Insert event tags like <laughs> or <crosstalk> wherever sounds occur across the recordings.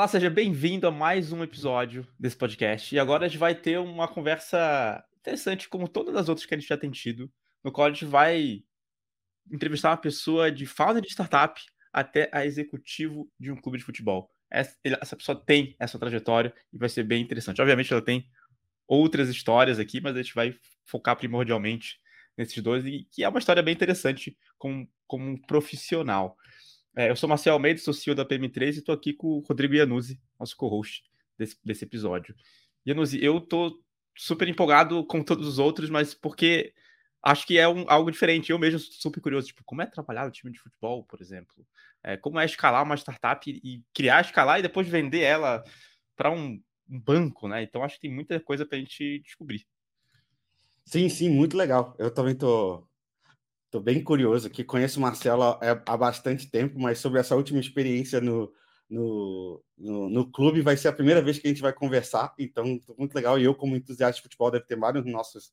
Olá, seja bem-vindo a mais um episódio desse podcast. E agora a gente vai ter uma conversa interessante, como todas as outras que a gente já tem tido, no qual a gente vai entrevistar uma pessoa de founder de startup até a executivo de um clube de futebol. Essa, essa pessoa tem essa trajetória e vai ser bem interessante. Obviamente, ela tem outras histórias aqui, mas a gente vai focar primordialmente nesses dois, e que é uma história bem interessante como, como um profissional. É, eu sou Marcel Almeida, sou CEO da PM3 e estou aqui com o Rodrigo Iannuzzi, nosso co-host desse, desse episódio. Iannuzzi, eu estou super empolgado com todos os outros, mas porque acho que é um, algo diferente. Eu mesmo sou super curioso, tipo, como é trabalhar no time de futebol, por exemplo? É, como é escalar uma startup e, e criar, escalar e depois vender ela para um, um, banco, né? Então acho que tem muita coisa para a gente descobrir. Sim, sim, muito legal. Eu também tô, tô bem curioso aqui. Conheço o Marcelo há bastante tempo, mas sobre essa última experiência no, no, no, no, clube vai ser a primeira vez que a gente vai conversar. Então, muito legal. E eu, como entusiasta de futebol, deve ter vários nossos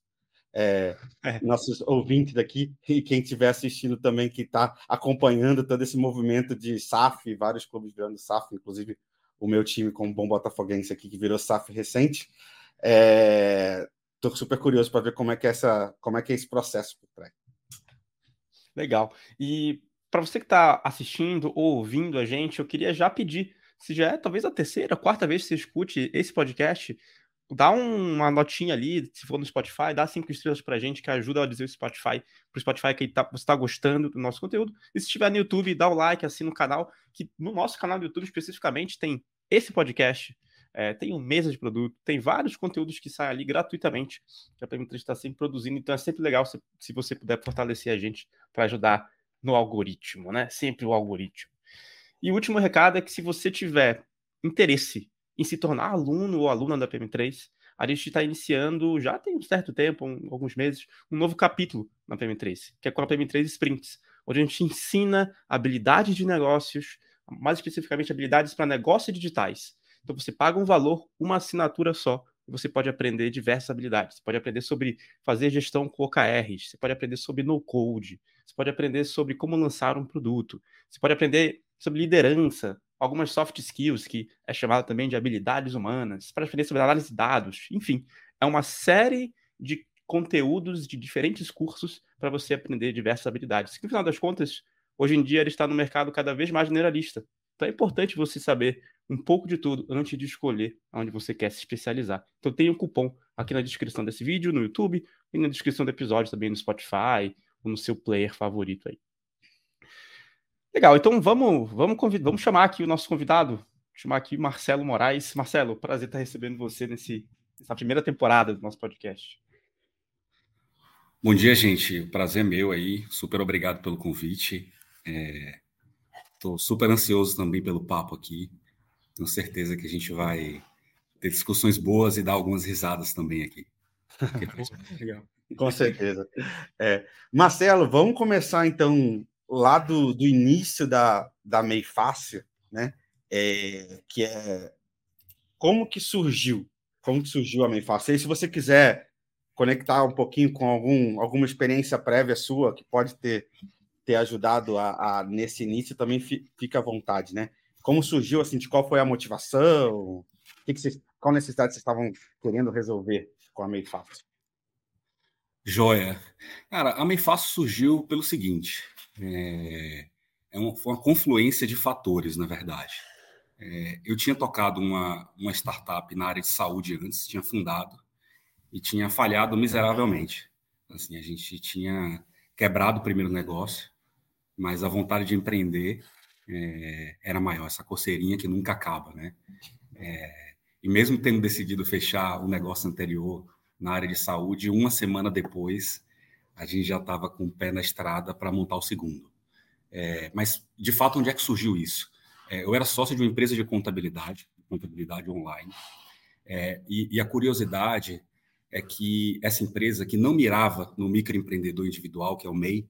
é, é. nossos ouvintes daqui e quem estiver assistindo também que está acompanhando todo esse movimento de SAF, vários clubes virando SAF, inclusive o meu time como bom botafoguense aqui que virou SAF recente. Estou é, super curioso para ver como é que é essa, como é que é esse processo por trás. Legal. E para você que está assistindo ou ouvindo a gente, eu queria já pedir, se já é talvez a terceira, quarta vez que você escute esse podcast, dá uma notinha ali, se for no Spotify, dá cinco estrelas pra gente, que ajuda a dizer o Spotify, pro Spotify que tá, você tá gostando do nosso conteúdo. E se estiver no YouTube, dá o like, assina o canal, que no nosso canal do YouTube especificamente tem esse podcast, é, tem um mesa de produto, tem vários conteúdos que saem ali gratuitamente, que a Perimetria está sempre produzindo, então é sempre legal se, se você puder fortalecer a gente para ajudar no algoritmo, né? Sempre o algoritmo. E o último recado é que se você tiver interesse em se tornar aluno ou aluna da PM3, a gente está iniciando, já tem um certo tempo, um, alguns meses, um novo capítulo na PM3, que é com a PM3 Sprints, onde a gente ensina habilidades de negócios, mais especificamente habilidades para negócios digitais. Então você paga um valor, uma assinatura só, e você pode aprender diversas habilidades. Você pode aprender sobre fazer gestão com OKRs, você pode aprender sobre no-code, você pode aprender sobre como lançar um produto, você pode aprender sobre liderança, algumas soft skills, que é chamada também de habilidades humanas, para aprender sobre análise de dados, enfim, é uma série de conteúdos de diferentes cursos para você aprender diversas habilidades. Que, no final das contas, hoje em dia ele está no mercado cada vez mais generalista. Então é importante você saber um pouco de tudo antes de escolher onde você quer se especializar. Então tem um cupom aqui na descrição desse vídeo, no YouTube, e na descrição do episódio também no Spotify, ou no seu player favorito aí. Legal, então vamos, vamos, vamos chamar aqui o nosso convidado, chamar aqui Marcelo Moraes. Marcelo, prazer estar recebendo você nesse, nessa primeira temporada do nosso podcast. Bom dia, gente. prazer é meu aí. Super obrigado pelo convite. Estou é... super ansioso também pelo papo aqui. Tenho certeza que a gente vai ter discussões boas e dar algumas risadas também aqui. <laughs> Legal. Com certeza. É. Marcelo, vamos começar então lá do, do início da, da Mei Fácil, né? É, que é como que surgiu, como que surgiu a Mei Fácil. E se você quiser conectar um pouquinho com algum, alguma experiência prévia sua que pode ter, ter ajudado a, a nesse início, também fica à vontade, né? Como surgiu, assim, de qual foi a motivação, que que vocês, qual necessidade vocês estavam querendo resolver com a Mei Fácil? Joia. Cara, a Mei Fácil surgiu pelo seguinte: é, é uma, uma, confluência de fatores, na verdade. É, eu tinha tocado uma, uma startup na área de saúde antes, tinha fundado e tinha falhado miseravelmente. Assim, a gente tinha quebrado o primeiro negócio, mas a vontade de empreender é, era maior, essa coceirinha que nunca acaba, né? É, e mesmo tendo decidido fechar o negócio anterior na área de saúde, uma semana depois a gente já estava com o pé na estrada para montar o segundo. É, mas, de fato, onde é que surgiu isso? É, eu era sócio de uma empresa de contabilidade, contabilidade online, é, e, e, a curiosidade é que essa empresa, que não mirava no microempreendedor individual, que é o MEI,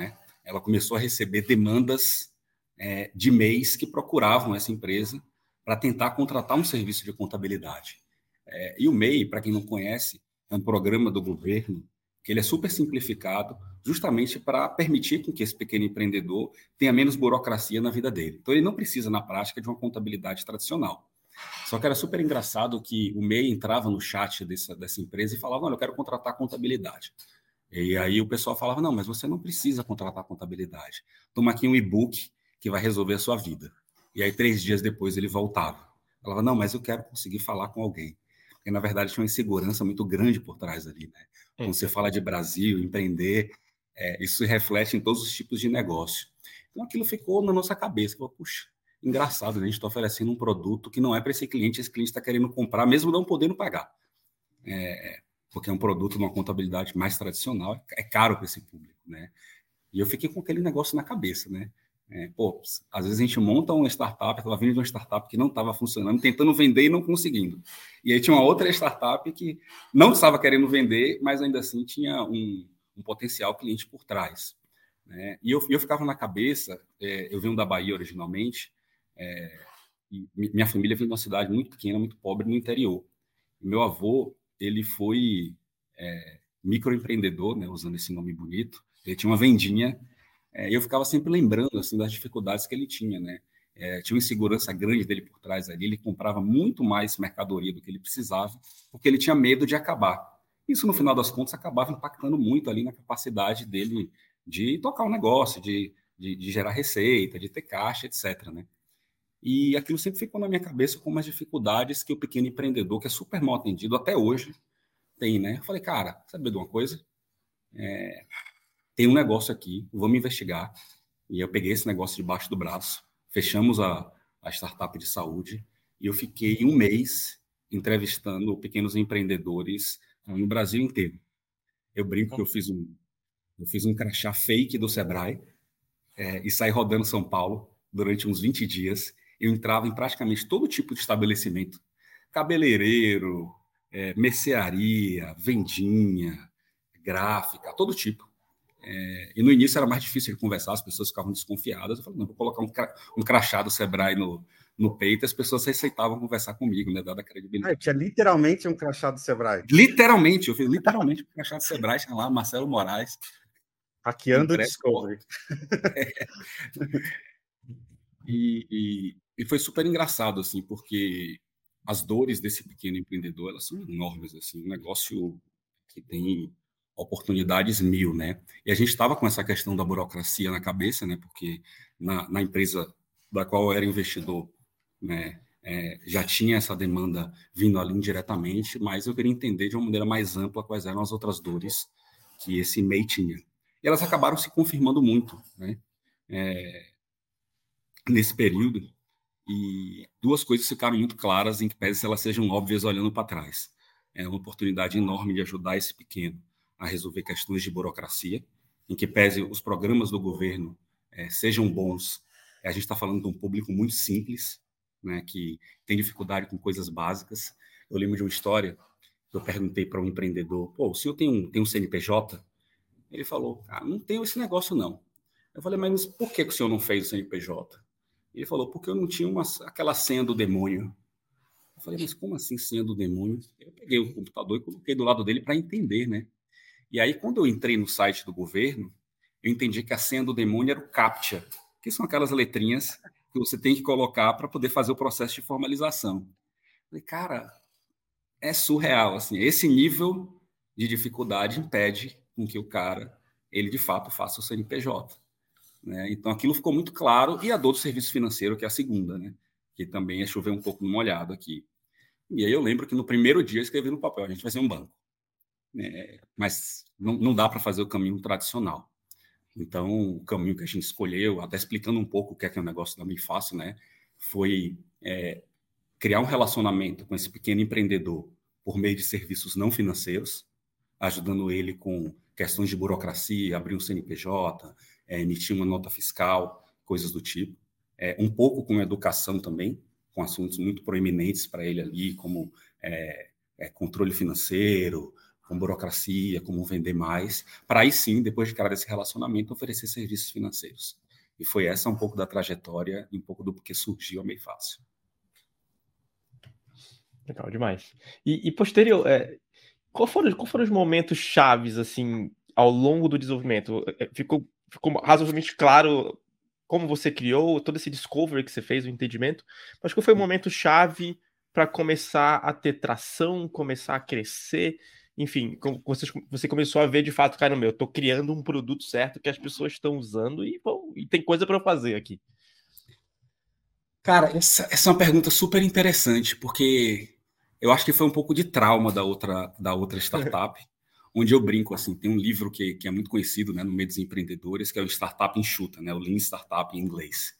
é? ela começou a receber demandas é, de MEIs que procuravam essa empresa para tentar contratar um serviço de contabilidade. É, e o MEI, para quem não conhece, é um programa do governo que ele é super simplificado, justamente para permitir que esse pequeno empreendedor tenha menos burocracia na vida dele. Então, ele não precisa, na prática, de uma contabilidade tradicional. Só que era super engraçado que o MEI entrava no chat dessa, dessa empresa e falava: Olha, eu quero contratar contabilidade. E aí o pessoal falava: Não, mas você não precisa contratar contabilidade. Toma aqui um e-book que vai resolver a sua vida. E aí, três dias depois, ele voltava. Falava: Não, mas eu quero conseguir falar com alguém. Porque, na verdade, tinha uma insegurança muito grande por trás ali. Né? Quando você fala de Brasil, empreender, é, isso se reflete em todos os tipos de negócio. Então, aquilo ficou na nossa cabeça. Falei, Puxa, engraçado, né? a gente está oferecendo um produto que não é para esse cliente, esse cliente está querendo comprar, mesmo não podendo pagar. É, porque é um produto de uma contabilidade mais tradicional, é caro para esse público, né? E eu fiquei com aquele negócio na cabeça, né? É, pô, às vezes a gente monta uma startup, estava vindo de uma startup que não estava funcionando, tentando vender e não conseguindo. E aí tinha uma outra startup que não estava querendo vender, mas ainda assim tinha um, um potencial cliente por trás. Né? E eu, eu ficava na cabeça, é, eu venho da Bahia originalmente, é, minha família vem de uma cidade muito pequena, muito pobre no interior. Meu avô, ele foi é, microempreendedor, né, usando esse nome bonito. Ele tinha uma vendinha é, eu ficava sempre lembrando assim das dificuldades que ele tinha, né? É, tinha uma insegurança grande dele por trás ali. Ele comprava muito mais mercadoria do que ele precisava, porque ele tinha medo de acabar. Isso, no final das contas, acabava impactando muito ali na capacidade dele de tocar o um negócio, de, de, de, gerar receita, de ter caixa, etc. Né? E aquilo sempre ficou na minha cabeça como as dificuldades que o pequeno empreendedor, que é super mal atendido até hoje, tem, né? Eu falei, cara, sabe de uma coisa? É, tem um negócio aqui, vamos investigar. E eu peguei esse negócio debaixo do braço, fechamos a, a startup de saúde e eu fiquei um mês entrevistando pequenos empreendedores no Brasil inteiro. Eu brinco que eu fiz um, eu fiz um crachá fake do Sebrae é, e saí rodando São Paulo durante uns 20 dias. Eu entrava em praticamente todo tipo de estabelecimento: cabeleireiro, é, mercearia, vendinha, gráfica, todo tipo. É, e no início era mais difícil de conversar, as pessoas ficavam desconfiadas. Eu falei, não, vou colocar um, um crachá do Sebrae no, no peito, as pessoas aceitavam conversar comigo, né? Dada a credibilidade. Ah, tinha literalmente um crachá do Sebrae. Literalmente, eu fiz literalmente um crachá do Sebrae, tinha lá Marcelo Moraes. Hackeando o Discovery. <laughs> É. E, e, e, foi super engraçado, assim, porque as dores desse pequeno empreendedor, elas são enormes, assim, um negócio que tem oportunidades mil, né? E a gente estava com essa questão da burocracia na cabeça, né? Porque na, na empresa da qual eu era investidor, né? É, já tinha essa demanda vindo ali indiretamente, mas eu queria entender de uma maneira mais ampla quais eram as outras dores que esse MEI tinha. E elas acabaram se confirmando muito, né? É, nesse período, e duas coisas ficaram muito claras, em que pese elas sejam óbvias olhando para trás. É uma oportunidade enorme de ajudar esse pequeno a resolver questões de burocracia, em que pese os programas do governo é, sejam bons, a gente está falando de um público muito simples, né, que tem dificuldade com coisas básicas. Eu lembro de uma história que eu perguntei para um empreendedor: pô, o senhor tem um, tem um CNPJ? Ele falou: ah, não tenho esse negócio não. Eu falei: mas por que, o senhor não fez o CNPJ? Ele falou: porque eu não tinha uma, aquela senha do demônio. Eu falei: mas como assim senha do demônio? Eu peguei o computador e coloquei do lado dele para entender, né? E aí, quando eu entrei no site do governo, eu entendi que a senha do demônio era o CAPTCHA, que são aquelas letrinhas que você tem que colocar para poder fazer o processo de formalização. Falei, cara, é surreal, assim, esse nível de dificuldade impede com que o cara, ele de fato faça o CNPJ. Né? Então, aquilo ficou muito claro, e a dor do serviço financeiro, que é a segunda, né? que também é chover um pouco no molhado aqui. E aí eu lembro que no primeiro dia eu escrevi no papel, a gente vai ser um banco é, mas não, não dá para fazer o caminho tradicional. Então, o caminho que a gente escolheu, até explicando um pouco o que é que é o negócio da Fácil, né, foi é, criar um relacionamento com esse pequeno empreendedor por meio de serviços não financeiros, ajudando ele com questões de burocracia, abrir um CNPJ, é, emitir uma nota fiscal, coisas do tipo. É, um pouco com educação também, com assuntos muito proeminentes para ele ali, como é, é controle financeiro, com burocracia, como vender mais, para aí sim, depois de criar esse relacionamento, oferecer serviços financeiros. E foi essa um pouco da trajetória e um pouco do porquê surgiu a Meio Fácil. Legal demais. E, e posterior, é, Qual foram, qual foram os momentos chaves, assim, ao longo do desenvolvimento? É, ficou, ficou razoavelmente claro como você criou, todo esse discovery que você fez, o entendimento, mas qual foi o momento chave para começar a ter tração, começar a crescer? Enfim, você, você começou a ver de fato, cara, meu, eu tô criando um produto certo que as pessoas estão usando e, bom, e tem coisa para eu fazer aqui. Cara, essa, essa é uma pergunta super interessante, porque eu acho que foi um pouco de trauma da outra, da outra startup, <laughs> onde eu brinco, assim, tem um livro que, que é muito conhecido né, no meio dos empreendedores, que é o Startup Enxuta, né, o Lean Startup em inglês.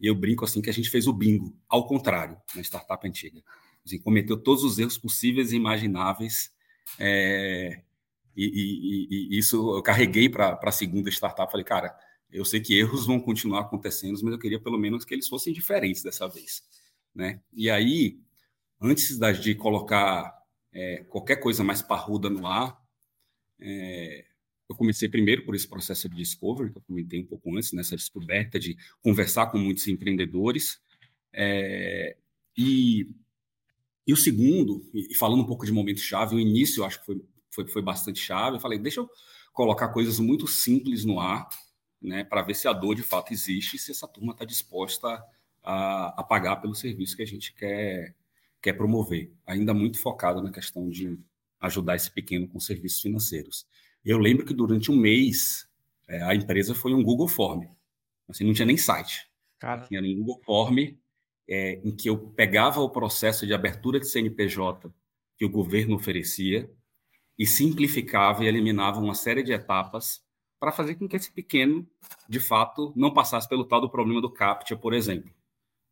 E eu brinco assim que a gente fez o bingo, ao contrário, na startup antiga. Assim, cometeu todos os erros possíveis e imagináveis. É, e, e, e, isso eu carreguei para a segunda startup. Falei, cara, eu sei que erros vão continuar acontecendo, mas eu queria pelo menos que eles fossem diferentes dessa vez. Né? E aí, antes de colocar é, qualquer coisa mais parruda no ar, é, eu comecei primeiro por esse processo de discovery, que eu comentei um pouco antes, nessa descoberta de conversar com muitos empreendedores. É, e, e o segundo, e falando um pouco de momento-chave, o início eu acho que foi, foi, foi bastante chave. Eu falei, deixa eu colocar coisas muito simples no ar, né, para ver se a dor de fato existe e se essa turma está disposta a, a, pagar pelo serviço que a gente quer, quer promover. Ainda muito focado na questão de ajudar esse pequeno com serviços financeiros. Eu lembro que durante um mês é, a empresa foi um Google Form. Assim, não tinha nem site. Cara. Tinha um Google Form é, em que eu pegava o processo de abertura de CNPJ que o governo oferecia e simplificava e eliminava uma série de etapas para fazer com que esse pequeno, de fato, não passasse pelo tal do problema do CAPTCHA, por exemplo.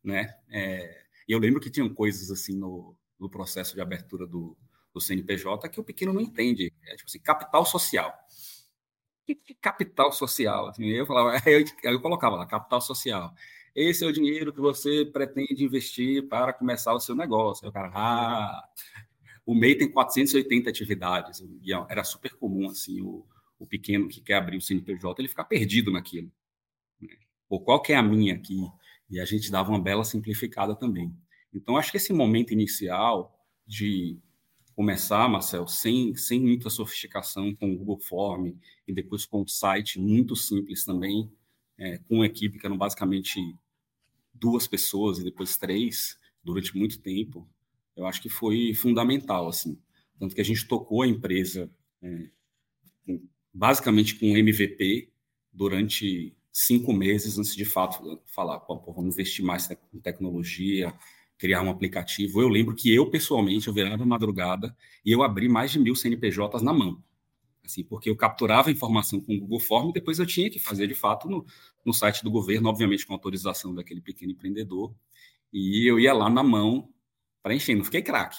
Né? É, eu lembro que tinham coisas assim no, no processo de abertura do, do CNPJ que o pequeno não entende. É tipo assim, capital social. Que, que capital social? Assim, eu, falava, <laughs> eu, eu colocava lá, capital social. Esse é o dinheiro que você pretende investir para começar o seu negócio. Aí o cara, ah, o MEI tem 480 atividades. E era super comum, assim, o, o pequeno que quer abrir o CNPJ, ele ficar perdido naquilo. Né? Ou qual que é a minha aqui? E a gente dava uma bela simplificada também. Então, acho que esse momento inicial de começar, Marcel, sem, sem muita sofisticação, com o Google Form e depois com um site muito simples também, é, com uma equipe que eram basicamente duas pessoas e depois três durante muito tempo, eu acho que foi fundamental, assim. Tanto que a gente tocou a empresa é, basicamente com MVP durante cinco meses antes de fato falar, pô, vamos investir mais em tecnologia, criar um aplicativo. Eu lembro que eu, pessoalmente, eu virava madrugada e eu abri mais de mil CNPJs na mão. Assim, porque eu capturava a informação com o Google Form e depois eu tinha que fazer, de fato, no, no site do governo, obviamente com autorização daquele pequeno empreendedor. E eu ia lá na mão. Não fiquei craque.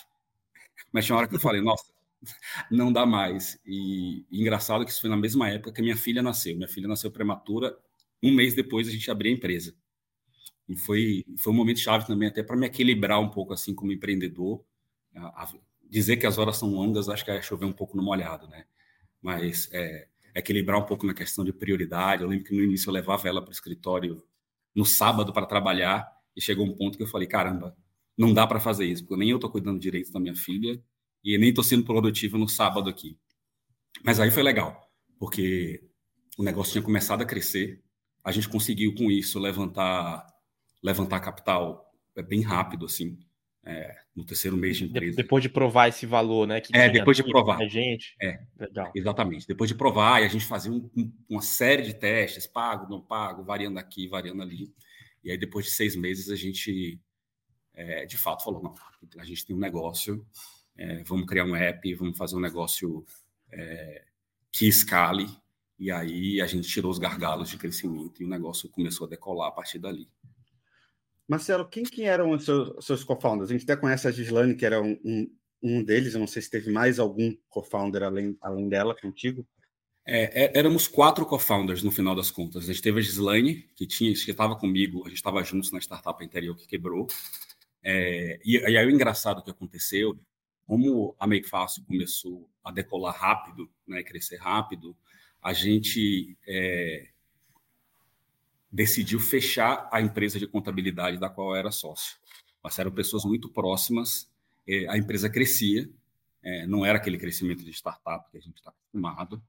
Mas tinha uma hora que eu falei, nossa, não dá mais. E, e, engraçado que isso foi na mesma época que minha filha nasceu. Minha filha nasceu prematura, um mês depois a gente abriu a empresa. E foi, foi um momento chave também até para me equilibrar um pouco assim como empreendedor. A, a, dizer que as horas são longas, acho que é chover um pouco no molhado, né? Mas é, equilibrar um pouco na questão de prioridade. Eu lembro que no início eu levava ela para o escritório no sábado para trabalhar e chegou um ponto que eu falei, caramba, não dá para fazer isso, porque nem eu estou cuidando direito da minha filha e nem estou sendo produtivo no sábado aqui. Mas aí foi legal, porque o negócio tinha começado a crescer, a gente conseguiu com isso levantar levantar capital é bem rápido assim, é, no terceiro mês de empresa. Depois de provar esse valor, né? é, depois de provar. A gente. É, Legal. exatamente. Depois de provar, e a gente fazia um, um, uma série de testes, pago, não pago, variando aqui, variando ali. E aí, depois de seis meses, a gente, é, de fato, falou, não, a gente tem um negócio, é, vamos criar um app, vamos fazer um negócio é, que escale, e aí a gente tirou os gargalos de crescimento e o negócio começou a decolar a partir dali. Marcelo, quem que eram os seus, seus co-founders? A gente até conhece a Gislane, que era um, um, um, deles, eu não sei se teve mais algum co-founder além, além dela contigo. É, é, éramos quatro co-founders no final das contas. A gente teve a Gislaine, que tinha, que estava comigo, a gente estava juntos na startup anterior que quebrou. É, e, e, aí o engraçado que aconteceu como a Make começou a decolar rápido, né, crescer rápido, a gente é, decidiu fechar a empresa de contabilidade da qual era sócio. Mas eram pessoas muito próximas, é, a empresa crescia, é, não era aquele crescimento de startup que a gente está acostumado.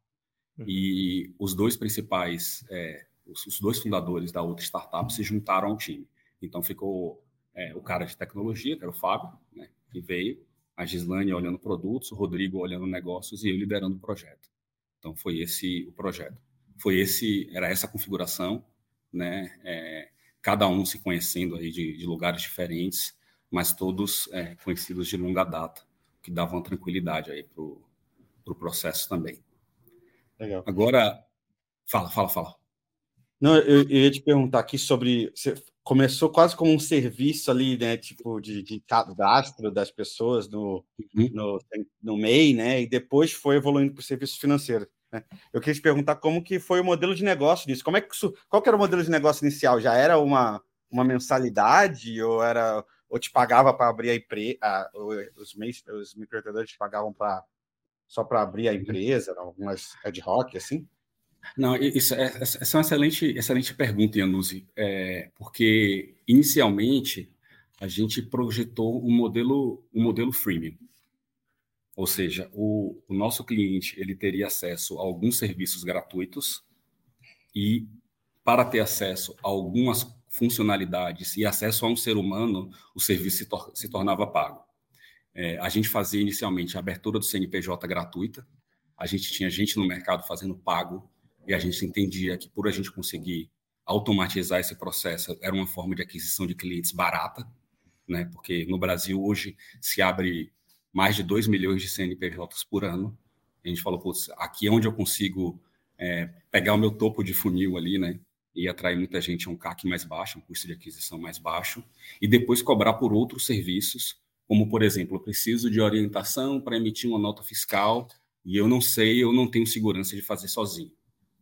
Uhum. E os dois principais, é, os, os, dois fundadores da outra startup se juntaram ao time. Então ficou é, o cara de tecnologia, que era o Fábio, né, que veio, a Gislane olhando produtos, o Rodrigo olhando negócios e eu liderando o projeto. Então foi esse o projeto. Foi esse, era essa configuração, né? É, cada um se conhecendo aí de, de lugares diferentes, mas todos é, conhecidos de longa data, que davam tranquilidade aí para o pro processo também. Legal. Agora, fala, fala, fala. Não, eu, eu, ia te perguntar aqui sobre. Você começou quase como um serviço ali, né? Tipo, de, de cadastro das pessoas no, uhum. no, no MEI, né? E depois foi evoluindo para o serviço financeiro. Né? Eu queria te perguntar como que foi o modelo de negócio disso. Como é que isso, qual que era o modelo de negócio inicial? Já era uma, uma mensalidade ou era ou te pagava para abrir a empresa? Os, os microempreendedores te pagavam para só para abrir a empresa, algumas ad hoc assim? Não, isso é, essa é uma excelente, excelente pergunta, Yanuzi, é, porque inicialmente a gente projetou um modelo, um modelo freemium. Ou seja, o, o nosso cliente ele teria acesso a alguns serviços gratuitos e para ter acesso a algumas funcionalidades e acesso a um ser humano, o serviço se, tor se tornava pago. É, a gente fazia inicialmente a abertura do CNPJ gratuita, a gente tinha gente no mercado fazendo pago e a gente entendia que por a gente conseguir automatizar esse processo era uma forma de aquisição de clientes barata, né? Porque no Brasil hoje se abre mais de 2 milhões de CNPJs por ano. A gente falou, putz, aqui é onde eu consigo é, pegar o meu topo de funil ali, né? E atrair muita gente a um CAC mais baixo, um custo de aquisição mais baixo, e depois cobrar por outros serviços, como, por exemplo, eu preciso de orientação para emitir uma nota fiscal e eu não sei, eu não tenho segurança de fazer sozinho.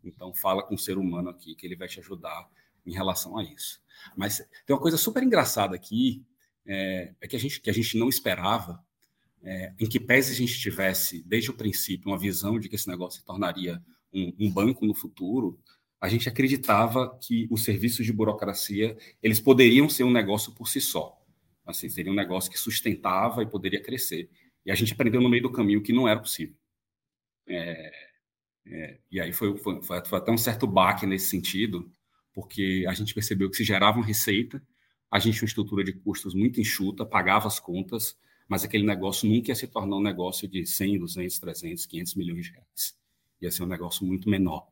Então, fala com o ser humano aqui, que ele vai te ajudar em relação a isso. Mas tem uma coisa super engraçada aqui, é, é que, a gente, que a gente não esperava, é, em que pese a gente tivesse, desde o princípio, uma visão de que esse negócio se tornaria um, um banco no futuro, a gente acreditava que os serviços de burocracia eles poderiam ser um negócio por si só. Assim, seria um negócio que sustentava e poderia crescer. E a gente aprendeu no meio do caminho que não era possível. É, é, e aí foi, foi, foi, até um certo baque nesse sentido, porque a gente percebeu que se gerava uma receita, a gente tinha uma estrutura de custos muito enxuta, pagava as contas, mas aquele negócio nunca ia se tornar um negócio de 100, 200, 300, 500 milhões de reais. Ia ser um negócio muito menor.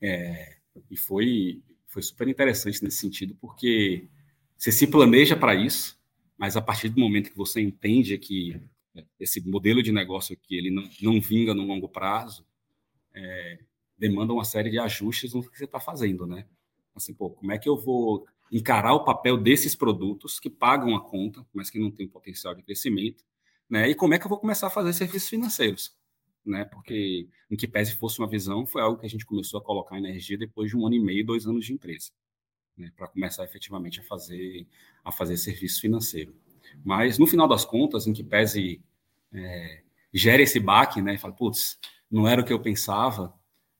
É, e foi, foi super interessante nesse sentido, porque você se planeja para isso, mas a partir do momento que você entende que esse modelo de negócio aqui ele não, não vinga no longo prazo, é, demanda uma série de ajustes no que você está fazendo, né? Assim, pô, como é que eu vou encarar o papel desses produtos que pagam a conta, mas que não têm potencial de crescimento, né? E como é que eu vou começar a fazer serviços financeiros, né? Porque, em que pese fosse uma visão, foi algo que a gente começou a colocar energia depois de um ano e meio, dois anos de empresa, né? Para começar efetivamente a fazer a fazer serviço financeiro. Mas no final das contas, em que pese é, gera esse baque, né? Fala, putz, não era o que eu pensava.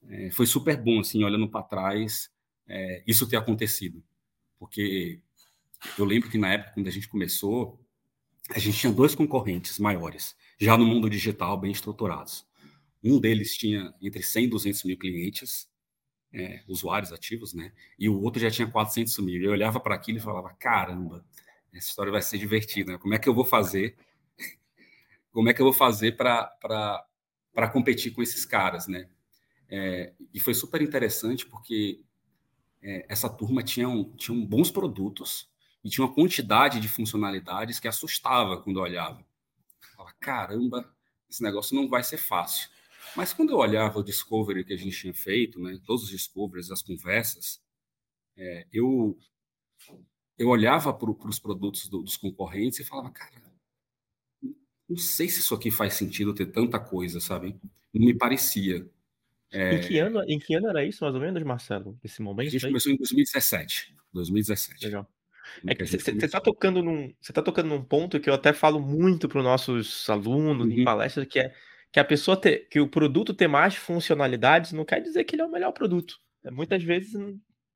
É, foi super bom, assim, olhando para trás, é, isso ter acontecido. Porque eu lembro que na época, quando a gente começou, a gente tinha dois concorrentes maiores, já no mundo digital, bem estruturados. Um deles tinha entre 100 e 200 mil clientes, é, usuários ativos, né? E o outro já tinha 400 mil. Eu olhava para aquilo e falava: caramba, essa história vai ser divertida. Como é que eu vou fazer? <laughs> Como é que eu vou fazer para para competir com esses caras, né? É, e foi super interessante porque é, essa turma tinha, um, tinha um bons produtos e tinha uma quantidade de funcionalidades que assustava quando eu olhava. Eu falava, caramba, esse negócio não vai ser fácil. Mas quando eu olhava o discovery que a gente tinha feito, né, todos os discoveries, as conversas, é, eu, eu olhava para os produtos do, dos concorrentes e falava, cara, não sei se isso aqui faz sentido ter tanta coisa, sabe? Não me parecia. É... Em, que ano, em que ano era isso, mais ou menos, Marcelo? Esse momento? A gente aí? começou em 2017. 2017. Legal. É que você está tocando num, você tá tocando num ponto que eu até falo muito para os nossos alunos uhum. em palestras, que é que a pessoa ter, que o produto ter mais funcionalidades não quer dizer que ele é o melhor produto. É, muitas vezes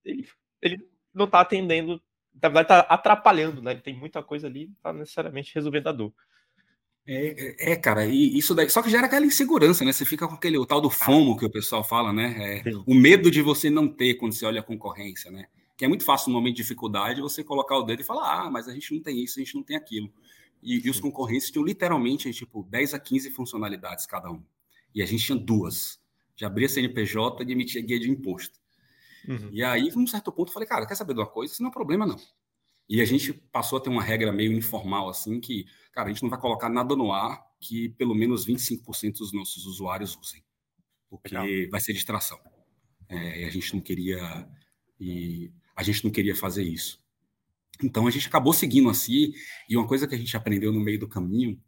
ele, ele não está atendendo, na verdade está atrapalhando, né? Ele tem muita coisa ali, não está necessariamente resolvendo a dor. É, é, é, cara, e isso daí, só que gera aquela insegurança, né? Você fica com aquele o tal do FOMO que o pessoal fala, né? É, o medo de você não ter quando você olha a concorrência, né? Que é muito fácil no momento de dificuldade você colocar o dedo e falar, ah, mas a gente não tem isso, a gente não tem aquilo. E, e os concorrentes tinham literalmente tipo 10 a 15 funcionalidades cada um. E a gente tinha duas. De abrir a CNPJ e emitir guia de imposto. Uhum. E aí, num certo ponto, eu falei, cara, quer saber de uma coisa? Isso não é problema, não. E a gente passou a ter uma regra meio informal, assim, que, cara, a gente não vai colocar nada no ar que pelo menos 25% dos nossos usuários usem, porque Legal. vai ser distração. É, e a gente não queria e a gente não queria fazer isso. Então a gente acabou seguindo assim, e uma coisa que a gente aprendeu no meio do caminho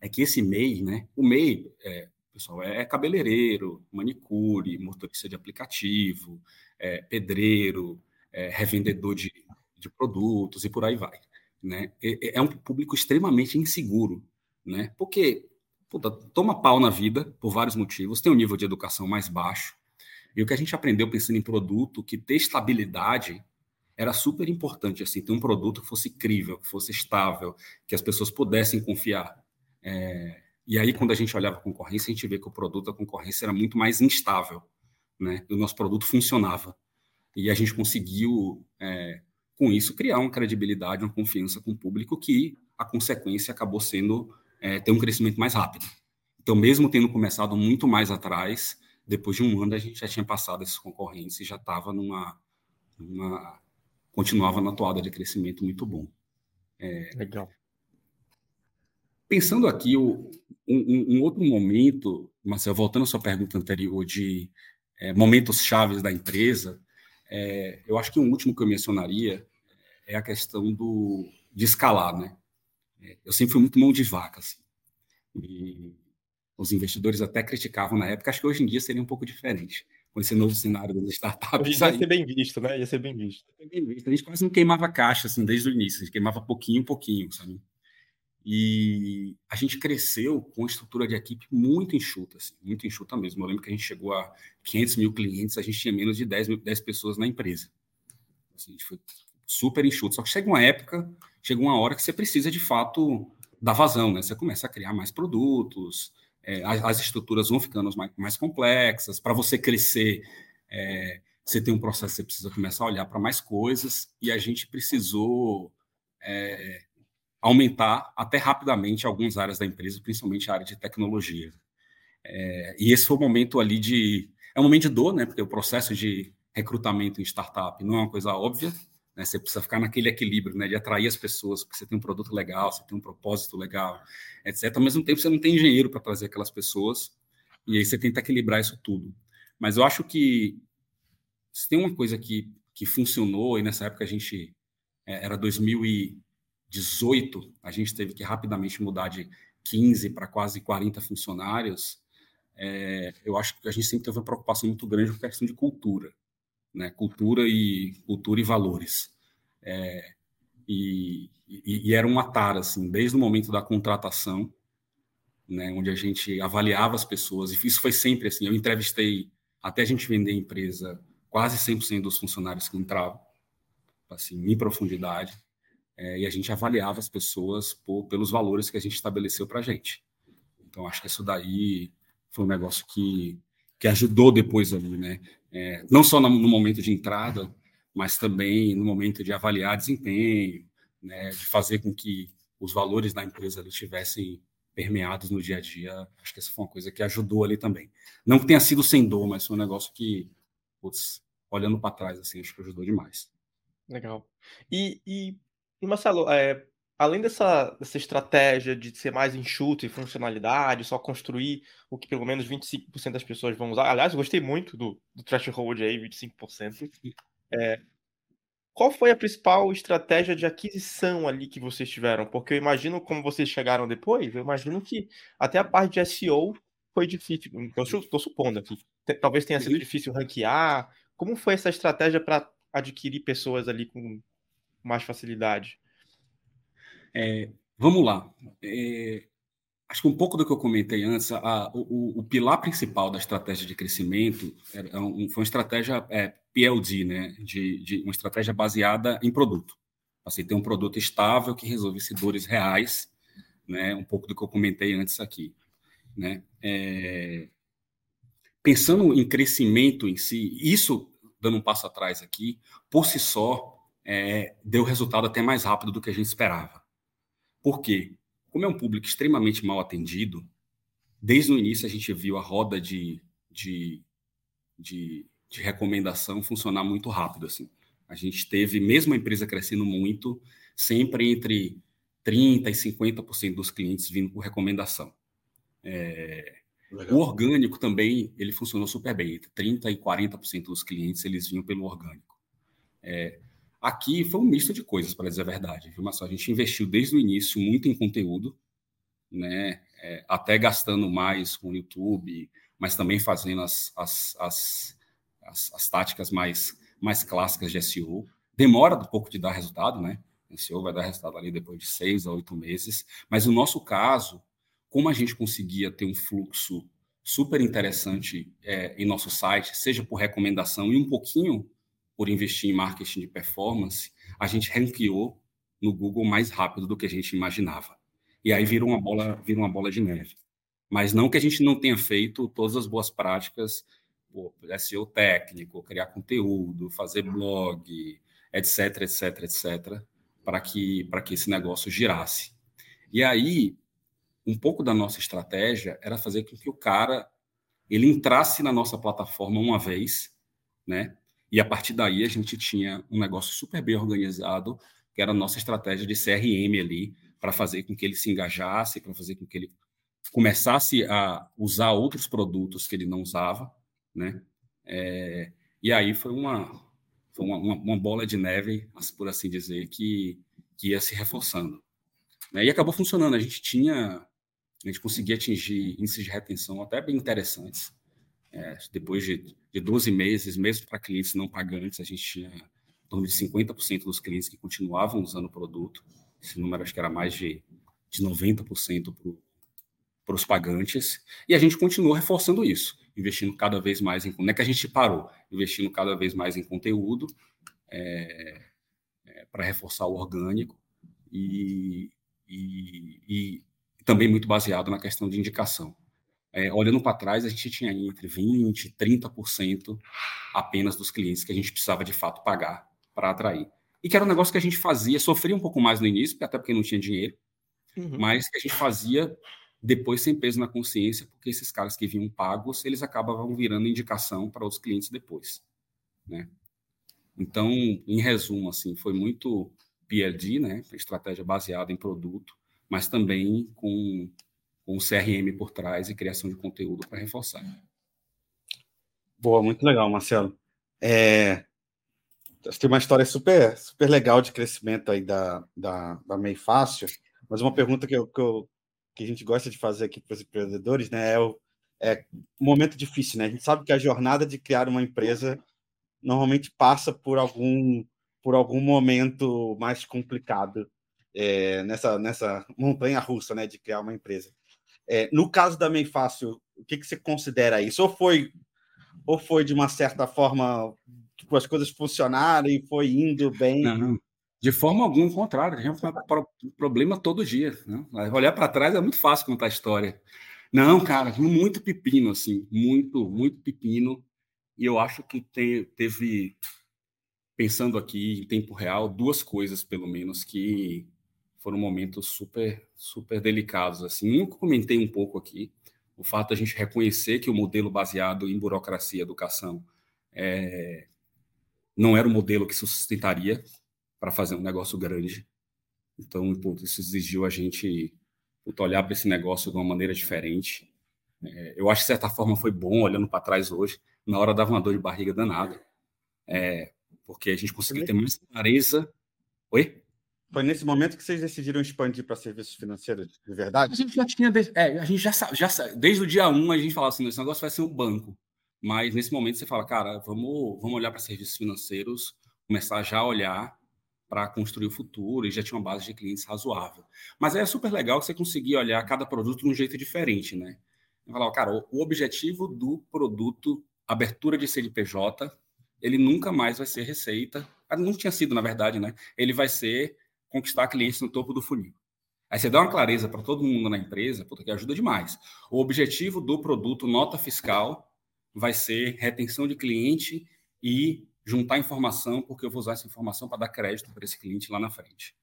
é que esse MEI, né? O MEI, é, pessoal, é cabeleireiro, manicure, motorista de aplicativo, é, pedreiro, é, revendedor de de produtos e por aí vai. Né? É, é um público extremamente inseguro, né? porque puta, toma pau na vida por vários motivos, tem um nível de educação mais baixo, e o que a gente aprendeu pensando em produto, que ter estabilidade era super importante, assim, ter um produto que fosse crível, que fosse estável, que as pessoas pudessem confiar. É, e aí, quando a gente olhava a concorrência, a gente vê que o produto da concorrência era muito mais instável, né? E o nosso produto funcionava. E a gente conseguiu é, com isso, criar uma credibilidade, uma confiança com o público que a consequência acabou sendo é, ter um crescimento mais rápido. Então, mesmo tendo começado muito mais atrás, depois de um ano a gente já tinha passado esses concorrentes e já estava numa, numa, continuava na toada de crescimento muito bom. É, Legal. Pensando aqui, o, um, um, outro momento, Marcelo, voltando à sua pergunta anterior de é, momentos chaves da empresa, é, eu acho que um último que eu mencionaria é a questão do, de escalar, né? É, eu sempre fui muito mão de vaca, assim. E os investidores até criticavam na época, acho que hoje em dia seria um pouco diferente, com esse novo cenário das startups. Hoje ia ser bem visto, né? Ia ser bem visto. Bem visto. A gente quase não queimava caixa, assim, desde o início, a gente queimava pouquinho, pouquinho, sabe? E a gente cresceu com uma estrutura de equipe muito enxuta, assim, muito enxuta mesmo. Eu lembro que a gente chegou a 500 mil clientes, a gente tinha menos de 10, mil, 10 pessoas na empresa. Assim, a gente foi super enxuto. Só que chega uma época, chega uma hora que você precisa de fato dar vazão, né? Você começa a criar mais produtos, é, as, as, estruturas vão ficando mais, mais complexas. Para você crescer, é, você tem um processo, você precisa começar a olhar para mais coisas, e a gente precisou. É, aumentar até rapidamente algumas áreas da empresa, principalmente a área de tecnologia. É, e esse foi o momento ali de. É um momento de dor, né? Porque o processo de recrutamento em startup não é uma coisa óbvia, né? Você precisa ficar naquele equilíbrio, né? De atrair as pessoas, porque você tem um produto legal, você tem um propósito legal, etc. Ao mesmo tempo, você não tem engenheiro para trazer aquelas pessoas, e aí você tenta equilibrar isso tudo. Mas eu acho que se tem uma coisa que, que funcionou, e nessa época a gente. É, era 2000 e 18, a gente teve que rapidamente mudar de 15 para quase 40 funcionários. É, eu acho que a gente sempre teve uma preocupação muito grande com a questão de cultura, né? Cultura e cultura e valores. É, e, e, e, era um atar, assim, desde o momento da contratação, né, onde a gente avaliava as pessoas, e isso foi sempre assim. Eu entrevistei, até a gente vender a empresa, quase 100% dos funcionários que entravam, assim, em profundidade é, e a gente avaliava as pessoas por, pelos valores que a gente estabeleceu para a gente. Então, acho que isso daí foi um negócio que, que ajudou depois ali, né? É, não só no, momento de entrada, mas também no momento de avaliar desempenho, né? de fazer com que os valores da empresa estivessem permeados no dia a dia. Acho que essa foi uma coisa que ajudou ali também. Não que tenha sido sem dor, mas foi um negócio que, putz, olhando para trás, assim, acho que ajudou demais. Legal. E, e e Marcelo, é, além dessa, dessa estratégia de ser mais enxuto e funcionalidade, só construir o que pelo menos 25% das pessoas vão usar. Aliás, eu gostei muito do, do threshold aí, 25%. É, qual foi a principal estratégia de aquisição ali que vocês tiveram? Porque eu imagino como vocês chegaram depois, eu imagino que até a parte de SEO foi difícil. Estou supondo aqui. Talvez tenha sido uhum. difícil ranquear. Como foi essa estratégia para adquirir pessoas ali com mais facilidade? É, vamos lá. É, acho que um pouco do que eu comentei antes, a, o, o, pilar principal da estratégia de crescimento era um, foi uma estratégia é, PLD, né? De, de, uma estratégia baseada em produto. Assim, ter um produto estável que resolvesse dores reais né? Um pouco do que eu comentei antes aqui, né? É... Pensando em crescimento em si, isso dando um passo atrás aqui, por si só, é, deu resultado até mais rápido do que a gente esperava. Por quê? Como é um público extremamente mal atendido, desde o início a gente viu a roda de, de, de, de recomendação funcionar muito rápido. Assim. A gente teve, mesmo a empresa crescendo muito, sempre entre 30% e 50% dos clientes vindo por recomendação. É, o orgânico também, ele funcionou super bem. 30% e 40% dos clientes, eles vinham pelo orgânico. É, aqui foi um misto de coisas, para dizer a verdade. Viu, Marcelo? A gente investiu desde o início muito em conteúdo, né? É, até gastando mais com o YouTube, mas também fazendo as, as, as, as, as táticas mais, mais clássicas de SEO. Demora um pouco de dar resultado, né? SEO vai dar resultado ali depois de seis a oito meses, mas no nosso caso, como a gente conseguia ter um fluxo super interessante é, em nosso site, seja por recomendação e um pouquinho por investir em marketing de performance, a gente ranqueou no Google mais rápido do que a gente imaginava. E aí vira uma bola, vira uma bola de neve. Mas não que a gente não tenha feito todas as boas práticas, pô, SEO técnico, criar conteúdo, fazer blog, etc, etc, etc, para que para que esse negócio girasse. E aí um pouco da nossa estratégia era fazer com que o cara ele entrasse na nossa plataforma uma vez, né? E a partir daí a gente tinha um negócio super bem organizado, que era a nossa estratégia de CRM ali, para fazer com que ele se engajasse, para fazer com que ele começasse a usar outros produtos que ele não usava, né? É, e aí foi uma foi uma, uma, bola de neve, por assim dizer, que, que ia se reforçando. Né? E acabou funcionando. A gente tinha a gente conseguia atingir índices de retenção até bem interessantes. É, depois de, de 12 meses, mesmo para clientes não pagantes, a gente tinha em torno de 50% dos clientes que continuavam usando o produto. Esse número acho que era mais de, de 90% para os pagantes. E a gente continuou reforçando isso, investindo cada vez mais em. Não é que a gente parou, investindo cada vez mais em conteúdo é, é, para reforçar o orgânico. E, e, e também muito baseado na questão de indicação. É, olhando para trás, a gente tinha entre 20% e 30% apenas dos clientes que a gente precisava de fato pagar para atrair. E que era um negócio que a gente fazia, sofria um pouco mais no início, até porque não tinha dinheiro, uhum. mas que a gente fazia depois sem peso na consciência, porque esses caras que vinham pagos, eles acabavam virando indicação para os clientes depois. Né? Então, em resumo, assim, foi muito PLD, né? estratégia baseada em produto, mas também com, com o CRM por trás e criação de conteúdo para reforçar. Boa, muito legal, Marcelo. É, tem uma história super, super legal de crescimento aí da, da, da Meio Fácil, mas uma pergunta que, eu, que, eu, que a gente gosta de fazer aqui para os empreendedores né, é o é momento difícil, né? A gente sabe que a jornada de criar uma empresa normalmente passa por algum por algum momento mais complicado é, nessa, nessa montanha russa né, de criar uma empresa. É, no caso da Meio Fácil, o que, que você considera isso? Ou foi, ou foi de uma certa forma, tipo, as coisas funcionaram e foi indo bem? Não, de forma alguma, ao contrário, a gente tem problema todo dia. Né? Olhar para trás é muito fácil contar a história. Não, cara, muito pepino, assim, muito, muito pepino. E eu acho que te, teve, pensando aqui em tempo real, duas coisas, pelo menos, que foram momentos super, super delicados. Assim, que comentei um pouco aqui, o fato da gente reconhecer que o modelo baseado em burocracia e educação é, não era o modelo que sustentaria para fazer um negócio grande. Então, isso exigiu a gente olhar para esse negócio de uma maneira diferente. É, eu acho que, de certa forma, foi bom, olhando para trás hoje, na hora dava uma dor de barriga danada, é, porque a gente conseguiu ter mais clareza. Oi? Foi nesse momento que vocês decidiram expandir para serviços financeiros, de verdade? A gente já tinha, é, a gente já, já desde o dia 1 a gente falava assim, esse negócio vai ser um banco. Mas nesse momento você fala, cara, vamos, vamos olhar para serviços financeiros, começar já a olhar para construir o futuro e já tinha uma base de clientes razoável. Mas é super legal que você conseguir olhar cada produto de um jeito diferente, né? Falar, cara, o objetivo do produto abertura de CNPJ, ele nunca mais vai ser receita. Ah, não tinha sido, na verdade, né? Ele vai ser conquistar clientes no topo do funil. Aí você dá uma clareza para todo mundo na empresa, puta, que ajuda demais. O objetivo do produto nota fiscal vai ser retenção de cliente e juntar informação, porque eu vou usar essa informação para dar crédito para esse cliente lá na frente.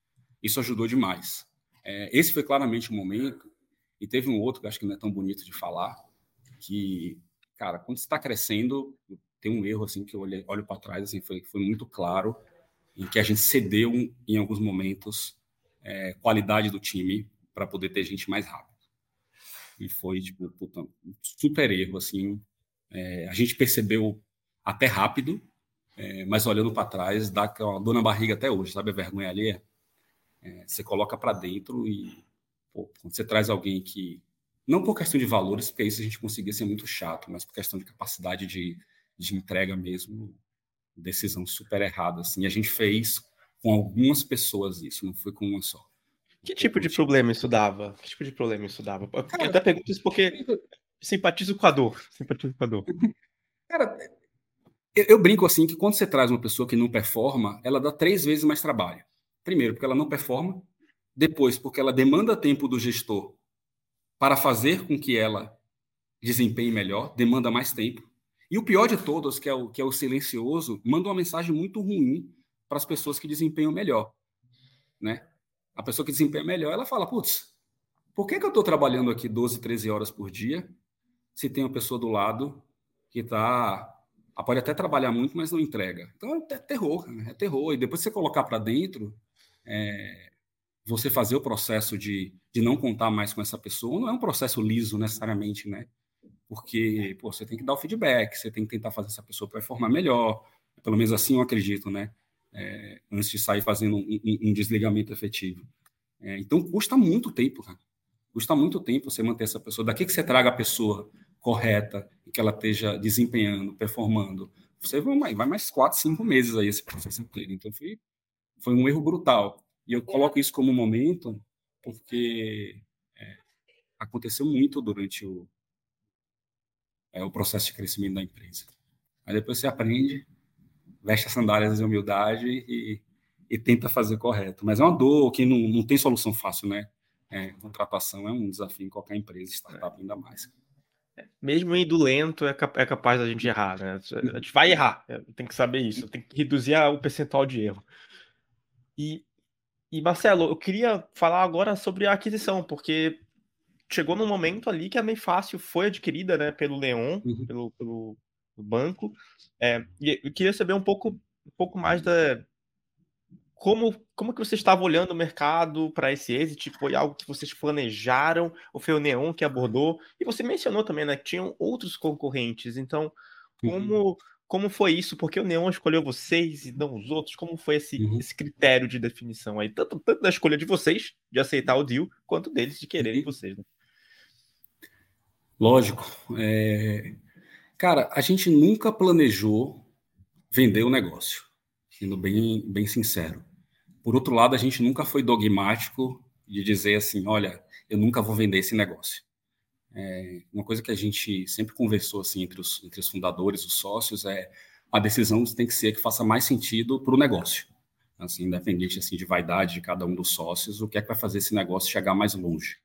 Isso ajudou demais. É, esse foi claramente o momento, e teve um outro que acho que não é tão bonito de falar, que, cara, quando você está crescendo, tem um erro assim que eu olho, olho para trás, assim, foi, foi muito claro, em que a gente cedeu em alguns momentos é, qualidade do time para poder ter gente mais rápido. E foi, tipo, puta, um super erro, assim. É, a gente percebeu até rápido, é, mas olhando para trás, dá aquela dor na barriga até hoje, sabe? A vergonha ali é, você coloca para dentro e pô, quando você traz alguém que, não por questão de valores, porque isso a gente conseguia ser muito chato, mas por questão de capacidade de, de entrega mesmo, decisão super errada. Assim. E a gente fez com algumas pessoas isso, não foi com uma só. Que tipo de problema isso dava? Que tipo de problema isso dava? Cara, eu até pergunto isso porque simpatizo com a dor. Simpatizo com a dor. <laughs> Cara, eu, eu, brinco assim que quando você traz uma pessoa que não performa, ela dá três vezes mais trabalho. Primeiro, porque ela não performa. Depois, porque ela demanda tempo do gestor para fazer com que ela desempenhe melhor, demanda mais tempo. E o pior de todos, que é o, que é o silencioso, manda uma mensagem muito ruim para as pessoas que desempenham melhor. Né? A pessoa que desempenha melhor, ela fala, putz, por que, que eu estou trabalhando aqui 12, 13 horas por dia se tem uma pessoa do lado que está pode até trabalhar muito, mas não entrega. Então é terror, né? é terror. E depois você colocar para dentro, é, você fazer o processo de, de não contar mais com essa pessoa, não é um processo liso necessariamente, né? Porque pô, você tem que dar o feedback, você tem que tentar fazer essa pessoa performar melhor. Pelo menos assim eu acredito, né? É, antes de sair fazendo um, um, um desligamento efetivo. É, então custa muito tempo, cara. Custa muito tempo você manter essa pessoa. Daqui que você traga a pessoa correta e que ela esteja desempenhando, performando, você vai, vai mais quatro, cinco meses aí esse processo inteiro. Então foi, foi um erro brutal. E eu coloco isso como momento porque é, aconteceu muito durante o, é, o processo de crescimento da empresa. Aí depois você aprende, veste as sandálias de humildade e, e tenta fazer correto. Mas é uma dor que não, não tem solução fácil, né? É, contratação é um desafio em qualquer empresa, startup ainda mais. Mesmo indo lento, é, cap é capaz da gente errar, né? A gente vai errar, é, tem que saber isso, tem que reduzir o percentual de erro. E, e Marcelo, eu queria falar agora sobre a aquisição, porque chegou num momento ali que a Meio Fácil foi adquirida né, pelo Leon, uhum. pelo, pelo banco. É, e eu queria saber um pouco, um pouco mais da, como, como que você estava olhando o mercado para esse exit? Foi algo que vocês planejaram? Ou foi o Neon que abordou? E você mencionou também, né, que tinham outros concorrentes. Então, como, uhum. como foi isso? Por que o Neon escolheu vocês e não os outros? Como foi esse, uhum. esse critério de definição aí? Tanto, tanto da escolha de vocês, de aceitar o deal, quanto deles de quererem uhum. vocês, né? Lógico. É... Cara, a gente nunca planejou vender o negócio, sendo bem, bem sincero. Por outro lado, a gente nunca foi dogmático de dizer assim, olha, eu nunca vou vender esse negócio. É, uma coisa que a gente sempre conversou assim entre os, entre os fundadores, os sócios, é a decisão tem que ser que faça mais sentido para o negócio. Assim, independente assim de vaidade de cada um dos sócios, o que é que vai fazer esse negócio chegar mais longe?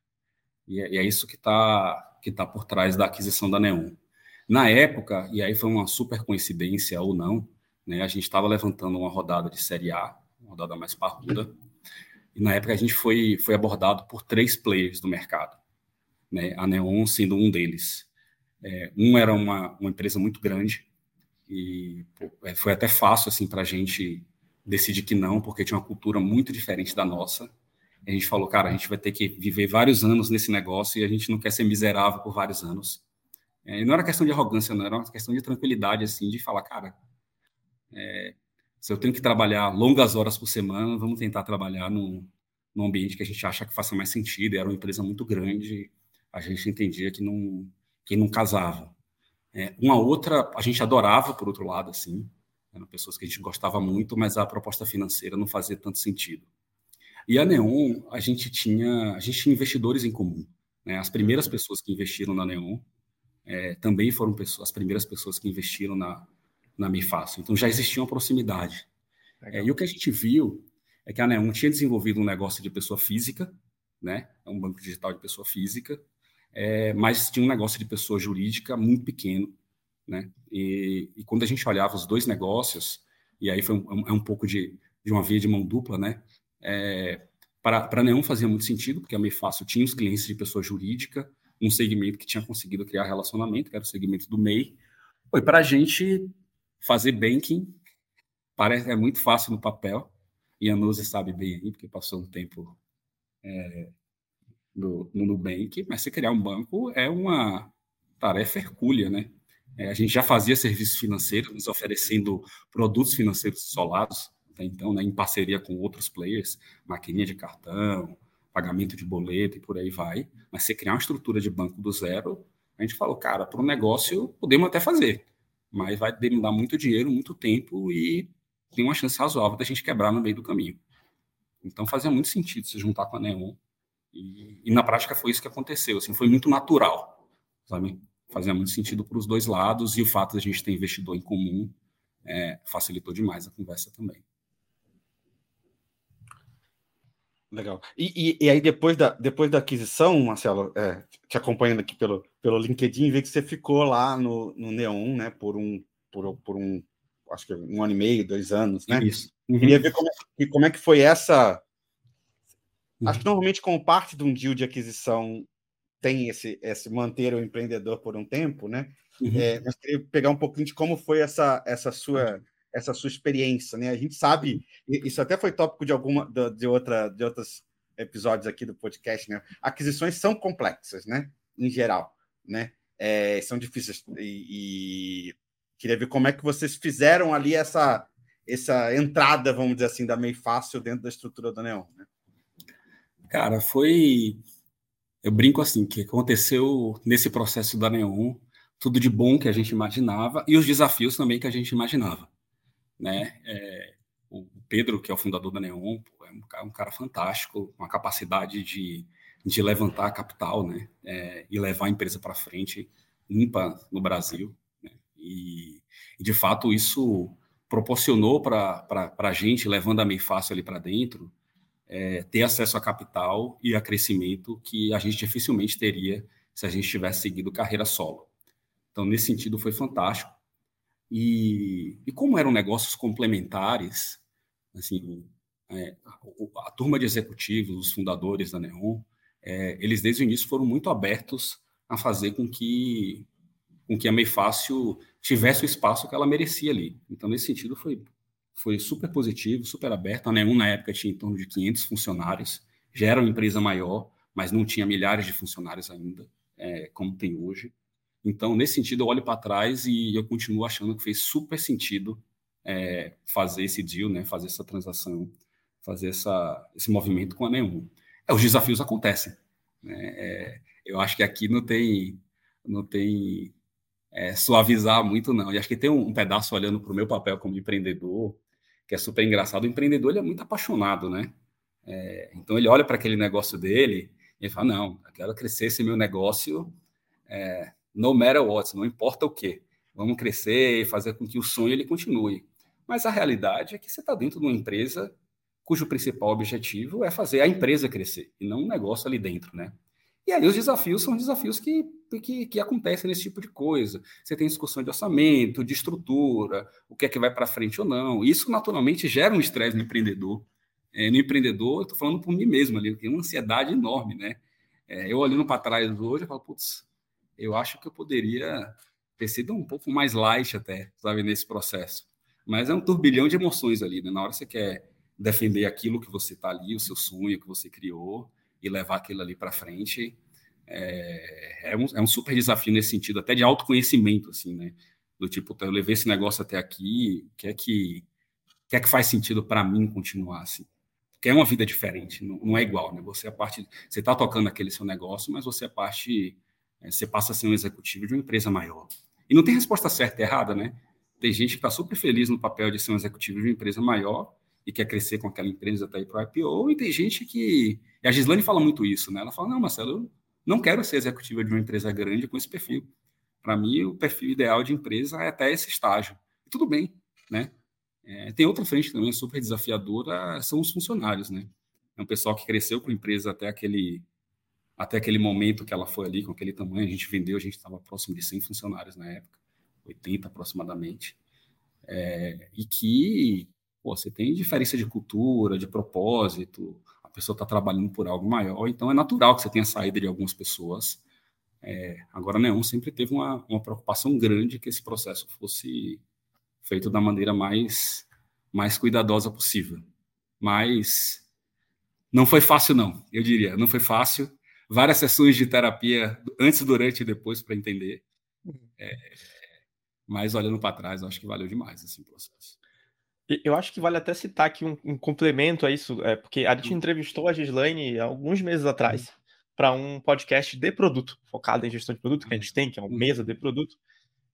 E é, e é isso que está que tá por trás da aquisição da Neon. Na época, e aí foi uma super coincidência ou não, né, a gente estava levantando uma rodada de Série A uma rodada mais parruda. E na época a gente foi, foi abordado por três players do mercado, né? a Neon sendo um deles. É, um era uma, uma empresa muito grande e é, foi até fácil assim para a gente decidir que não, porque tinha uma cultura muito diferente da nossa. A gente falou, cara, a gente vai ter que viver vários anos nesse negócio e a gente não quer ser miserável por vários anos. É, e não era questão de arrogância, não, era uma questão de tranquilidade, assim, de falar, cara, é, se eu tenho que trabalhar longas horas por semana, vamos tentar trabalhar num, num ambiente que a gente acha que faça mais sentido. Era uma empresa muito grande, a gente entendia que não, que não casava. É, uma outra, a gente adorava, por outro lado, assim, eram pessoas que a gente gostava muito, mas a proposta financeira não fazia tanto sentido. E a Neon, a gente tinha, a gente tinha investidores em comum. Né? As primeiras pessoas que investiram na Neon é, também foram pessoas, as primeiras pessoas que investiram na, na Fácil. Então já existia uma proximidade. É, e o que a gente viu é que a Neon tinha desenvolvido um negócio de pessoa física, né? É um banco digital de pessoa física, é, mas tinha um negócio de pessoa jurídica muito pequeno, né? E, e quando a gente olhava os dois negócios, e aí foi um, é um pouco de, de uma via de mão dupla, né? É, para nenhum fazia muito sentido, porque a Meio Fácil tinha os clientes de pessoa jurídica, um segmento que tinha conseguido criar relacionamento, que era o segmento do MEI. Foi para a gente fazer banking, parece é muito fácil no papel, e a Nuzi sabe bem aí, porque passou um tempo é, no, no Nubank, mas se criar um banco é uma tarefa hercúlea, né? É, a gente já fazia serviços financeiros, nos oferecendo produtos financeiros isolados, até então, né, em parceria com outros players, maquininha de cartão, pagamento de boleto e por aí vai. Mas se criar uma estrutura de banco do zero, a gente falou, cara, para o negócio podemos até fazer, mas vai demandar muito dinheiro, muito tempo e tem uma chance razoável da gente quebrar no meio do caminho. Então fazia muito sentido se juntar com a Neon. E, e na prática foi isso que aconteceu, assim, foi muito natural, sabe? Fazia muito sentido para os dois lados e o fato de a gente ter investidor em comum é, facilitou demais a conversa também. Legal. E, e, e, aí, depois da, depois da aquisição, Marcelo, é, te acompanhando aqui pelo, pelo LinkedIn, vi que você ficou lá no, no Neon, né, por um, por, por um, acho que um ano e meio, dois anos, né? Isso. Uhum. Queria ver como é, como é que foi essa. Uhum. Acho que normalmente, como parte de um deal de aquisição, tem esse, esse manter o empreendedor por um tempo, né? Uhum. É, mas queria pegar um pouquinho de como foi essa, essa sua essa sua experiência, né? A gente sabe, isso até foi tópico de alguma de outra de outros episódios aqui do podcast, né? Aquisições são complexas, né? Em geral, né? É, são difíceis e, e, queria ver como é que vocês fizeram ali essa essa entrada, vamos dizer assim, da meio fácil dentro da estrutura da Neon, né? Cara, foi eu brinco assim que aconteceu nesse processo da Neon tudo de bom que a gente imaginava e os desafios também que a gente imaginava né? É, o Pedro, que é o fundador da Neon, é um cara, fantástico, uma capacidade de, de levantar capital, né? É, e levar a empresa para frente, ímpar no Brasil. Né? E, e, de fato, isso proporcionou para a gente, levando a meio fácil ali para dentro, é, ter acesso a capital e a crescimento que a gente dificilmente teria se a gente tivesse seguido carreira solo. Então, nesse sentido, foi fantástico. E, e como eram negócios complementares, assim, é, a, a, turma de executivos, os fundadores da Neon, é, eles desde o início foram muito abertos a fazer com que com que a Meio Fácil tivesse o espaço que ela merecia ali. Então, nesse sentido, foi, foi super positivo, super aberto. A Neon, na época, tinha em torno de 500 funcionários, já era uma empresa maior, mas não tinha milhares de funcionários ainda, é, como tem hoje. Então, nesse sentido, eu olho para trás e eu continuo achando que fez super sentido é, fazer esse deal, né, fazer essa transação, fazer essa, esse movimento com a Nenhum. É, os desafios acontecem. Né? É, eu acho que aqui não tem, não tem é, suavizar muito, não. E acho que tem um, um pedaço olhando para o meu papel como empreendedor, que é super engraçado. O empreendedor ele é muito apaixonado, né? É, então ele olha para aquele negócio dele e fala: não, eu quero crescer esse meu negócio é, no matter what, não importa o que. Vamos crescer e fazer com que o sonho ele continue. Mas a realidade é que você está dentro de uma empresa cujo principal objetivo é fazer a empresa crescer e não um negócio ali dentro, né? E aí os desafios são desafios que, que, que acontecem nesse tipo de coisa. Você tem discussão de orçamento, de estrutura, o que é que vai para frente ou não. Isso naturalmente gera um estresse no empreendedor. É, no empreendedor, eu estou falando por mim mesmo ali, tem uma ansiedade enorme, né? É, eu olhando para trás hoje, eu falo, putz, eu acho que eu poderia ter sido um pouco mais light até, sabe, nesse processo. Mas é um turbilhão de emoções ali, né? Na hora que você quer defender aquilo que você está ali, o seu sonho que você criou, e levar aquilo ali para frente, é, é, um, é um super desafio nesse sentido, até de autoconhecimento, assim, né? Do tipo, eu levei esse negócio até aqui, o que é que, que, é que faz sentido para mim continuar assim? Porque é uma vida diferente, não, não é igual, né? Você é parte, você está tocando aquele seu negócio, mas você é parte você passa a ser um executivo de uma empresa maior. E não tem resposta certa e errada, né? Tem gente que está super feliz no papel de ser um executivo de uma empresa maior e quer crescer com aquela empresa até ir para o IPO, e tem gente que. E a Gislane fala muito isso, né? Ela fala: não, Marcelo, eu não quero ser executiva de uma empresa grande com esse perfil. Para mim, o perfil ideal de empresa é até esse estágio. E tudo bem, né? É, tem outra frente também super desafiadora, são os funcionários, né? É um pessoal que cresceu com a empresa até aquele, até aquele momento que ela foi ali, com aquele tamanho. A gente vendeu, a gente estava próximo de 100 funcionários na época, 80 aproximadamente. É, e que pô, você tem diferença de cultura, de propósito, a pessoa está trabalhando por algo maior, então é natural que você tenha saída de algumas pessoas. É, agora, Neon sempre teve uma, uma preocupação grande que esse processo fosse feito da maneira mais, mais cuidadosa possível. Mas não foi fácil, não, eu diria. Não foi fácil. Várias sessões de terapia, antes, durante e depois, para entender. É, mas olhando para trás, acho que valeu demais esse processo. Eu acho que vale até citar aqui um, um complemento a isso, é, porque a gente hum. entrevistou a Gislaine alguns meses atrás hum. para um podcast de produto, focado em gestão de produto, que a gente tem, que é uma hum. mesa de produto.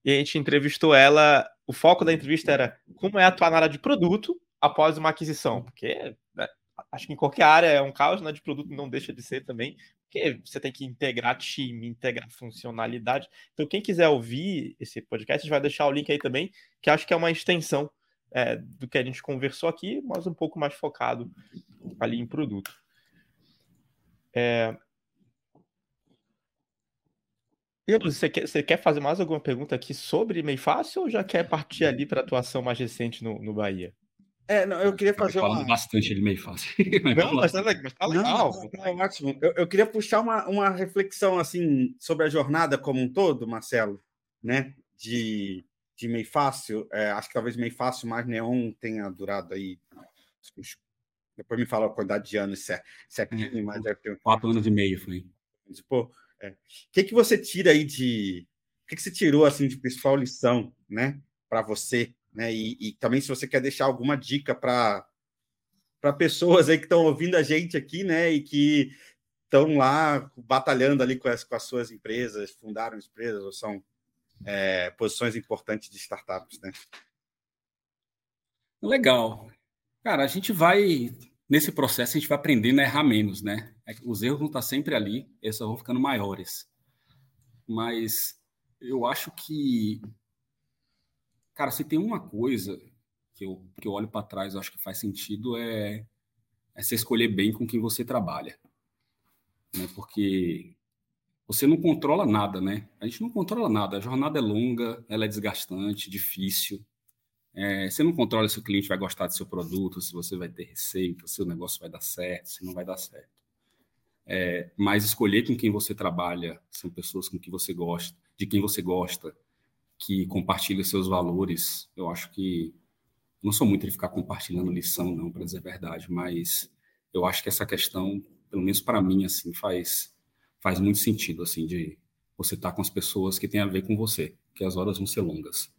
E a gente entrevistou ela. O foco da entrevista era como é atuar na área de produto após uma aquisição, porque né, acho que em qualquer área é um caos, na né, de produto não deixa de ser também, porque você tem que integrar time, integrar funcionalidade. Então, quem quiser ouvir esse podcast, a gente vai deixar o link aí também, que acho que é uma extensão é, do que a gente conversou aqui, mas um pouco mais focado ali em produto. É... E você quer, você quer fazer mais alguma pergunta aqui sobre Meio Fácil ou já quer partir ali para a atuação mais recente no, no Bahia? É, não, eu queria fazer falando uma... bastante de meio fácil. <laughs> não, mas tá, mas tá legal. Não, tá ótimo. Eu, eu, queria puxar uma, uma reflexão assim sobre a jornada como um todo, Marcelo, né? De de meio fácil, é, acho que talvez meio fácil mais neon tenha durado aí. Depois me fala a quantidade de anos, se é, se é, é mas deve ter... Quatro anos e meio foi. Pô, é. O que, que você tira aí de. O que, que você tirou assim de principal lição, né, para você, né? E, e, também se você quer deixar alguma dica para pessoas aí que estão ouvindo a gente aqui, né, e que estão lá batalhando ali com as, com as suas empresas, fundaram empresas ou são é, posições importantes de startups, né? Legal. Cara, a gente vai, nesse processo, a gente vai aprendendo a errar menos, né? É os erros vão estar sempre ali, eles só vão ficando maiores. Mas eu acho que, cara, se tem uma coisa que eu, que eu olho para trás, eu acho que faz sentido, é, é você escolher bem com quem você trabalha. Né? Porque você não controla nada, né? A gente não controla nada. A jornada é longa, ela é desgastante, difícil. É, você não controla se o cliente vai gostar do seu produto, se você vai ter receita, se o negócio vai dar certo, se não vai dar certo. É, mas escolher com quem você trabalha são pessoas com quem você gosta, de quem você gosta, que compartilham seus valores. Eu acho que não sou muito de ficar compartilhando lição, não, para dizer a verdade, mas eu acho que essa questão, pelo menos para mim, assim, faz faz muito sentido, assim, de você estar tá com as pessoas que têm a ver com você, que as horas vão ser longas.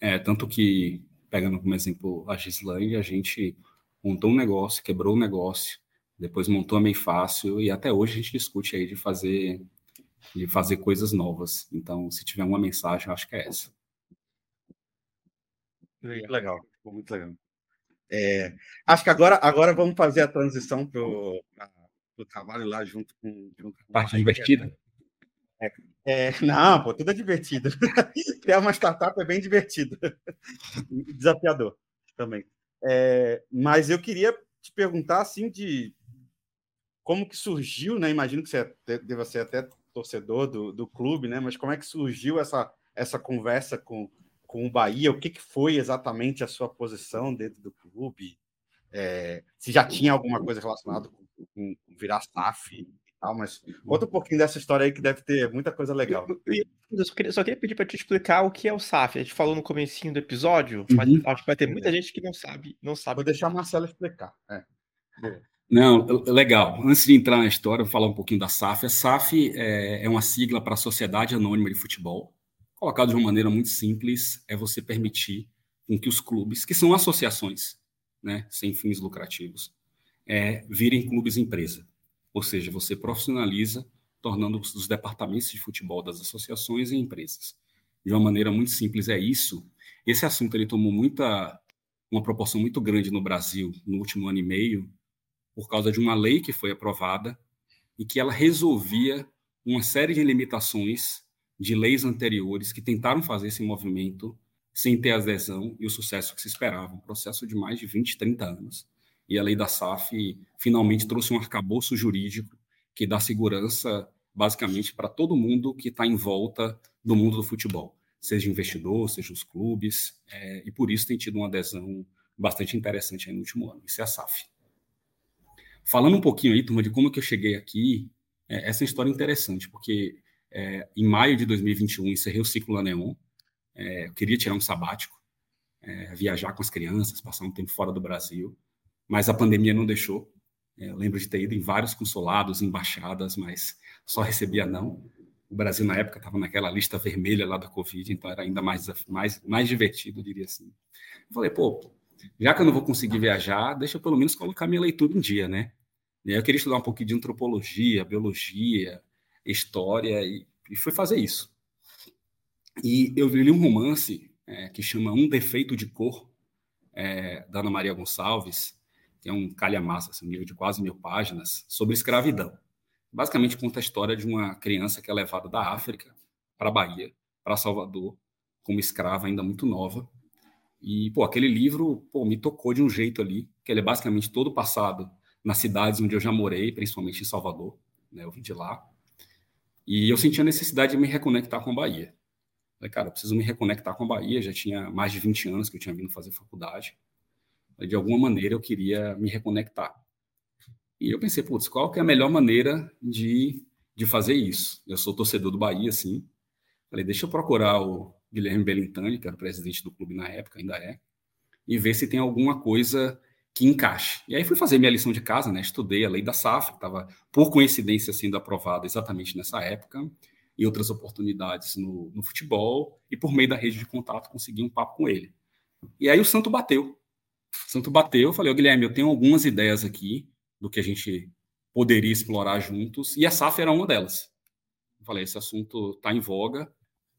É, tanto que, pegando como exemplo a Gislaine, a gente montou um negócio, quebrou o um negócio, depois montou a Meio Fácil, e até hoje a gente discute aí de fazer, de fazer coisas novas. Então, se tiver uma mensagem, acho que é essa. Legal, muito legal. É, acho que agora, agora vamos fazer a transição para o trabalho lá junto com. Junto com Parte divertida? É, é, não, pô, tudo é divertido. <laughs> Criar uma startup é bem divertido. <laughs> Desafiador também. É, mas eu queria te perguntar assim de como que surgiu, né? Imagino que você deva ser até torcedor do, do clube, né? Mas como é que surgiu essa, essa conversa com, com o Bahia? O que, que foi exatamente a sua posição dentro do clube? É, se já tinha alguma coisa relacionada com com virar SAF e tal, mas conta um pouquinho dessa história aí que deve ter muita coisa legal. Eu, eu só, queria, só, queria, pedir para te explicar o que é o SAF. A gente falou no comecinho do episódio, mas uhum. acho que vai ter muita é. gente que não sabe, não sabe. Vou deixar a Marcela explicar. É. Não, legal. Antes de entrar na história, vou falar um pouquinho da SAF. A SAF é, é uma sigla para a Sociedade Anônima de Futebol. Colocado de uma maneira muito simples, é você permitir com que os clubes, que são associações, né, sem fins lucrativos, é, virem clubes empresa. Ou seja, você profissionaliza, tornando os departamentos de futebol das associações em empresas. De uma maneira muito simples, é isso. Esse assunto ele tomou muita, uma proporção muito grande no Brasil no último ano e meio, por causa de uma lei que foi aprovada e que ela resolvia uma série de limitações de leis anteriores que tentaram fazer esse movimento sem ter adesão e o sucesso que se esperava. Um processo de mais de 20, 30 anos e a lei da SAF finalmente trouxe um arcabouço jurídico que dá segurança basicamente para todo mundo que está em volta do mundo do futebol, seja investidor, seja os clubes, é, e por isso tem tido uma adesão bastante interessante no último ano. Isso é a SAF. Falando um pouquinho aí, turma, de como que eu cheguei aqui, é, essa é uma história interessante, porque é, em maio de 2021 encerrei o ciclo da Neon, é, eu queria tirar um sabático, é, viajar com as crianças, passar um tempo fora do Brasil, mas a pandemia não deixou. É, eu lembro de ter ido em vários consulados, embaixadas, mas só recebia não. O Brasil, na época, estava naquela lista vermelha lá da Covid, então era ainda mais, mais, mais divertido, diria assim. Eu falei, pô, já que eu não vou conseguir viajar, deixa eu pelo menos colocar minha leitura em dia, né? Eu queria estudar um pouquinho de antropologia, biologia, história, e, e fui fazer isso. E eu li um romance é, que chama Um Defeito de Cor, é, da Ana Maria Gonçalves, que é um calhamaço, assim, um livro de quase mil páginas, sobre escravidão. Basicamente conta a história de uma criança que é levada da África para a Bahia, para Salvador, como escrava ainda muito nova. E, pô, aquele livro, pô, me tocou de um jeito ali, que ele é basicamente todo passado nas cidades onde eu já morei, principalmente em Salvador, né, eu vim de lá. E eu senti a necessidade de me reconectar com a Bahia. Falei, cara, eu preciso me reconectar com a Bahia. Já tinha mais de 20 anos que eu tinha vindo fazer faculdade. De alguma maneira eu queria me reconectar. E eu pensei, putz, qual que é a melhor maneira de, de fazer isso? Eu sou torcedor do Bahia, sim. Falei, deixa eu procurar o Guilherme Belintani, que era o presidente do clube na época, ainda é, e ver se tem alguma coisa que encaixe. E aí fui fazer minha lição de casa, né? Estudei a lei da SAF, que estava, por coincidência, sendo aprovada exatamente nessa época e outras oportunidades no, no futebol, e por meio da rede de contato consegui um papo com ele. E aí o Santo bateu. O Santo bateu, eu falei, oh, Guilherme, eu tenho algumas ideias aqui do que a gente poderia explorar juntos, e a SAF era uma delas. Eu falei, esse assunto está em voga,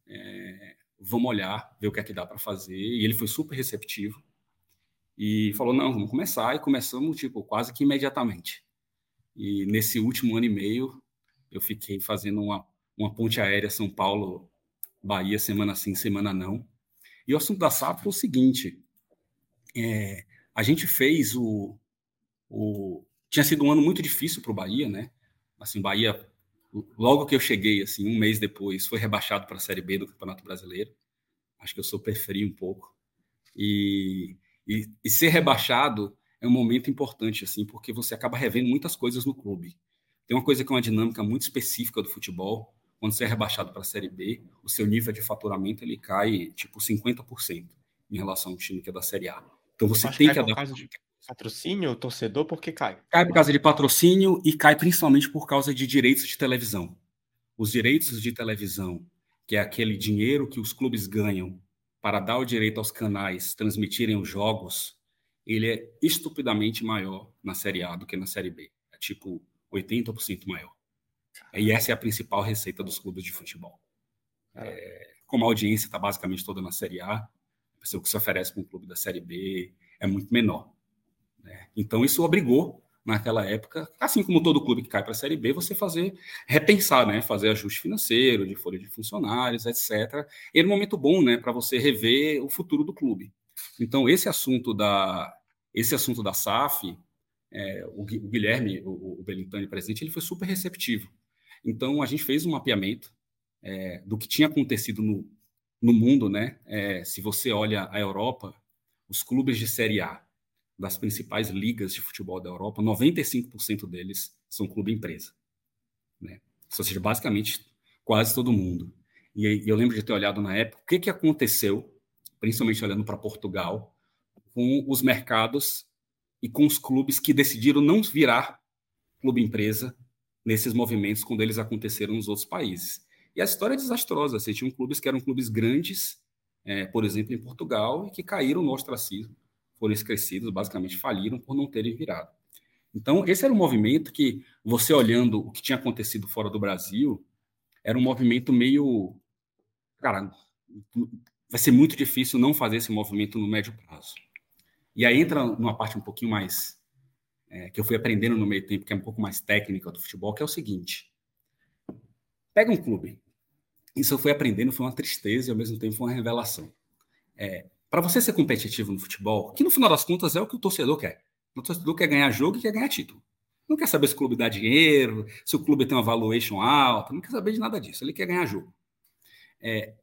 é, vamos olhar, ver o que é que dá para fazer, e ele foi super receptivo, e falou, não, vamos começar, e começamos, tipo, quase que imediatamente. E nesse último ano e meio, eu fiquei fazendo uma uma ponte aérea São Paulo, Bahia, semana sim, semana não. E o assunto da SAP foi o seguinte: é, a gente fez o, o. Tinha sido um ano muito difícil para o Bahia, né? Assim, Bahia, logo que eu cheguei, assim, um mês depois, foi rebaixado para a Série B do Campeonato Brasileiro. Acho que eu sou frio um pouco. E, e, e ser rebaixado é um momento importante, assim, porque você acaba revendo muitas coisas no clube. Tem uma coisa que é uma dinâmica muito específica do futebol, quando você é rebaixado para a Série B, o seu nível de faturamento ele cai tipo 50% em relação ao time que é da Série A. Então você tem que adaptar. De patrocínio, torcedor, por que cai? Cai por causa de patrocínio e cai principalmente por causa de direitos de televisão. Os direitos de televisão, que é aquele dinheiro que os clubes ganham para dar o direito aos canais transmitirem os jogos, ele é estupidamente maior na Série A do que na Série B. É tipo 80% maior. E essa é a principal receita dos clubes de futebol. É, como a audiência está basicamente toda na Série A, o que se oferece para um clube da Série B é muito menor. Né? Então, isso obrigou, naquela época, assim como todo clube que cai para a Série B, você fazer, repensar, né? fazer ajuste financeiro, de folha de funcionários, etc. Era um momento bom né? para você rever o futuro do clube. Então, esse assunto da, esse assunto da SAF, é, o, Guilherme, o, o Belintani presidente, ele foi super receptivo. Então, a gente fez um mapeamento é, do que tinha acontecido no, no mundo, né? É, se você olha a Europa, os clubes de Série A das principais ligas de futebol da Europa, 95% deles são clube empresa, né? Ou seja, basicamente quase todo mundo. E eu lembro de ter olhado na época o que, que aconteceu, principalmente olhando para Portugal, com os mercados e com os clubes que decidiram não virar clube empresa nesses movimentos quando eles aconteceram nos outros países. E a história é desastrosa. Você tinha clubes que eram clubes grandes, é, por exemplo, em Portugal, e que caíram no ostracismo, foram esquecidos, basicamente faliram por não terem virado. Então, esse era um movimento que, você olhando o que tinha acontecido fora do Brasil, era um movimento meio. Cara, vai ser muito difícil não fazer esse movimento no médio prazo. E aí entra numa parte um pouquinho mais é, que eu fui aprendendo no meio tempo, que é um pouco mais técnica do futebol, que é o seguinte: pega um clube. Isso eu fui aprendendo, foi uma tristeza e ao mesmo tempo foi uma revelação. É, para você ser competitivo no futebol, que no final das contas é o que o torcedor quer. O torcedor quer ganhar jogo e quer ganhar título. Não quer saber se o clube dá dinheiro, se o clube tem uma valuation alta, não quer saber de nada disso. Ele quer ganhar jogo. É,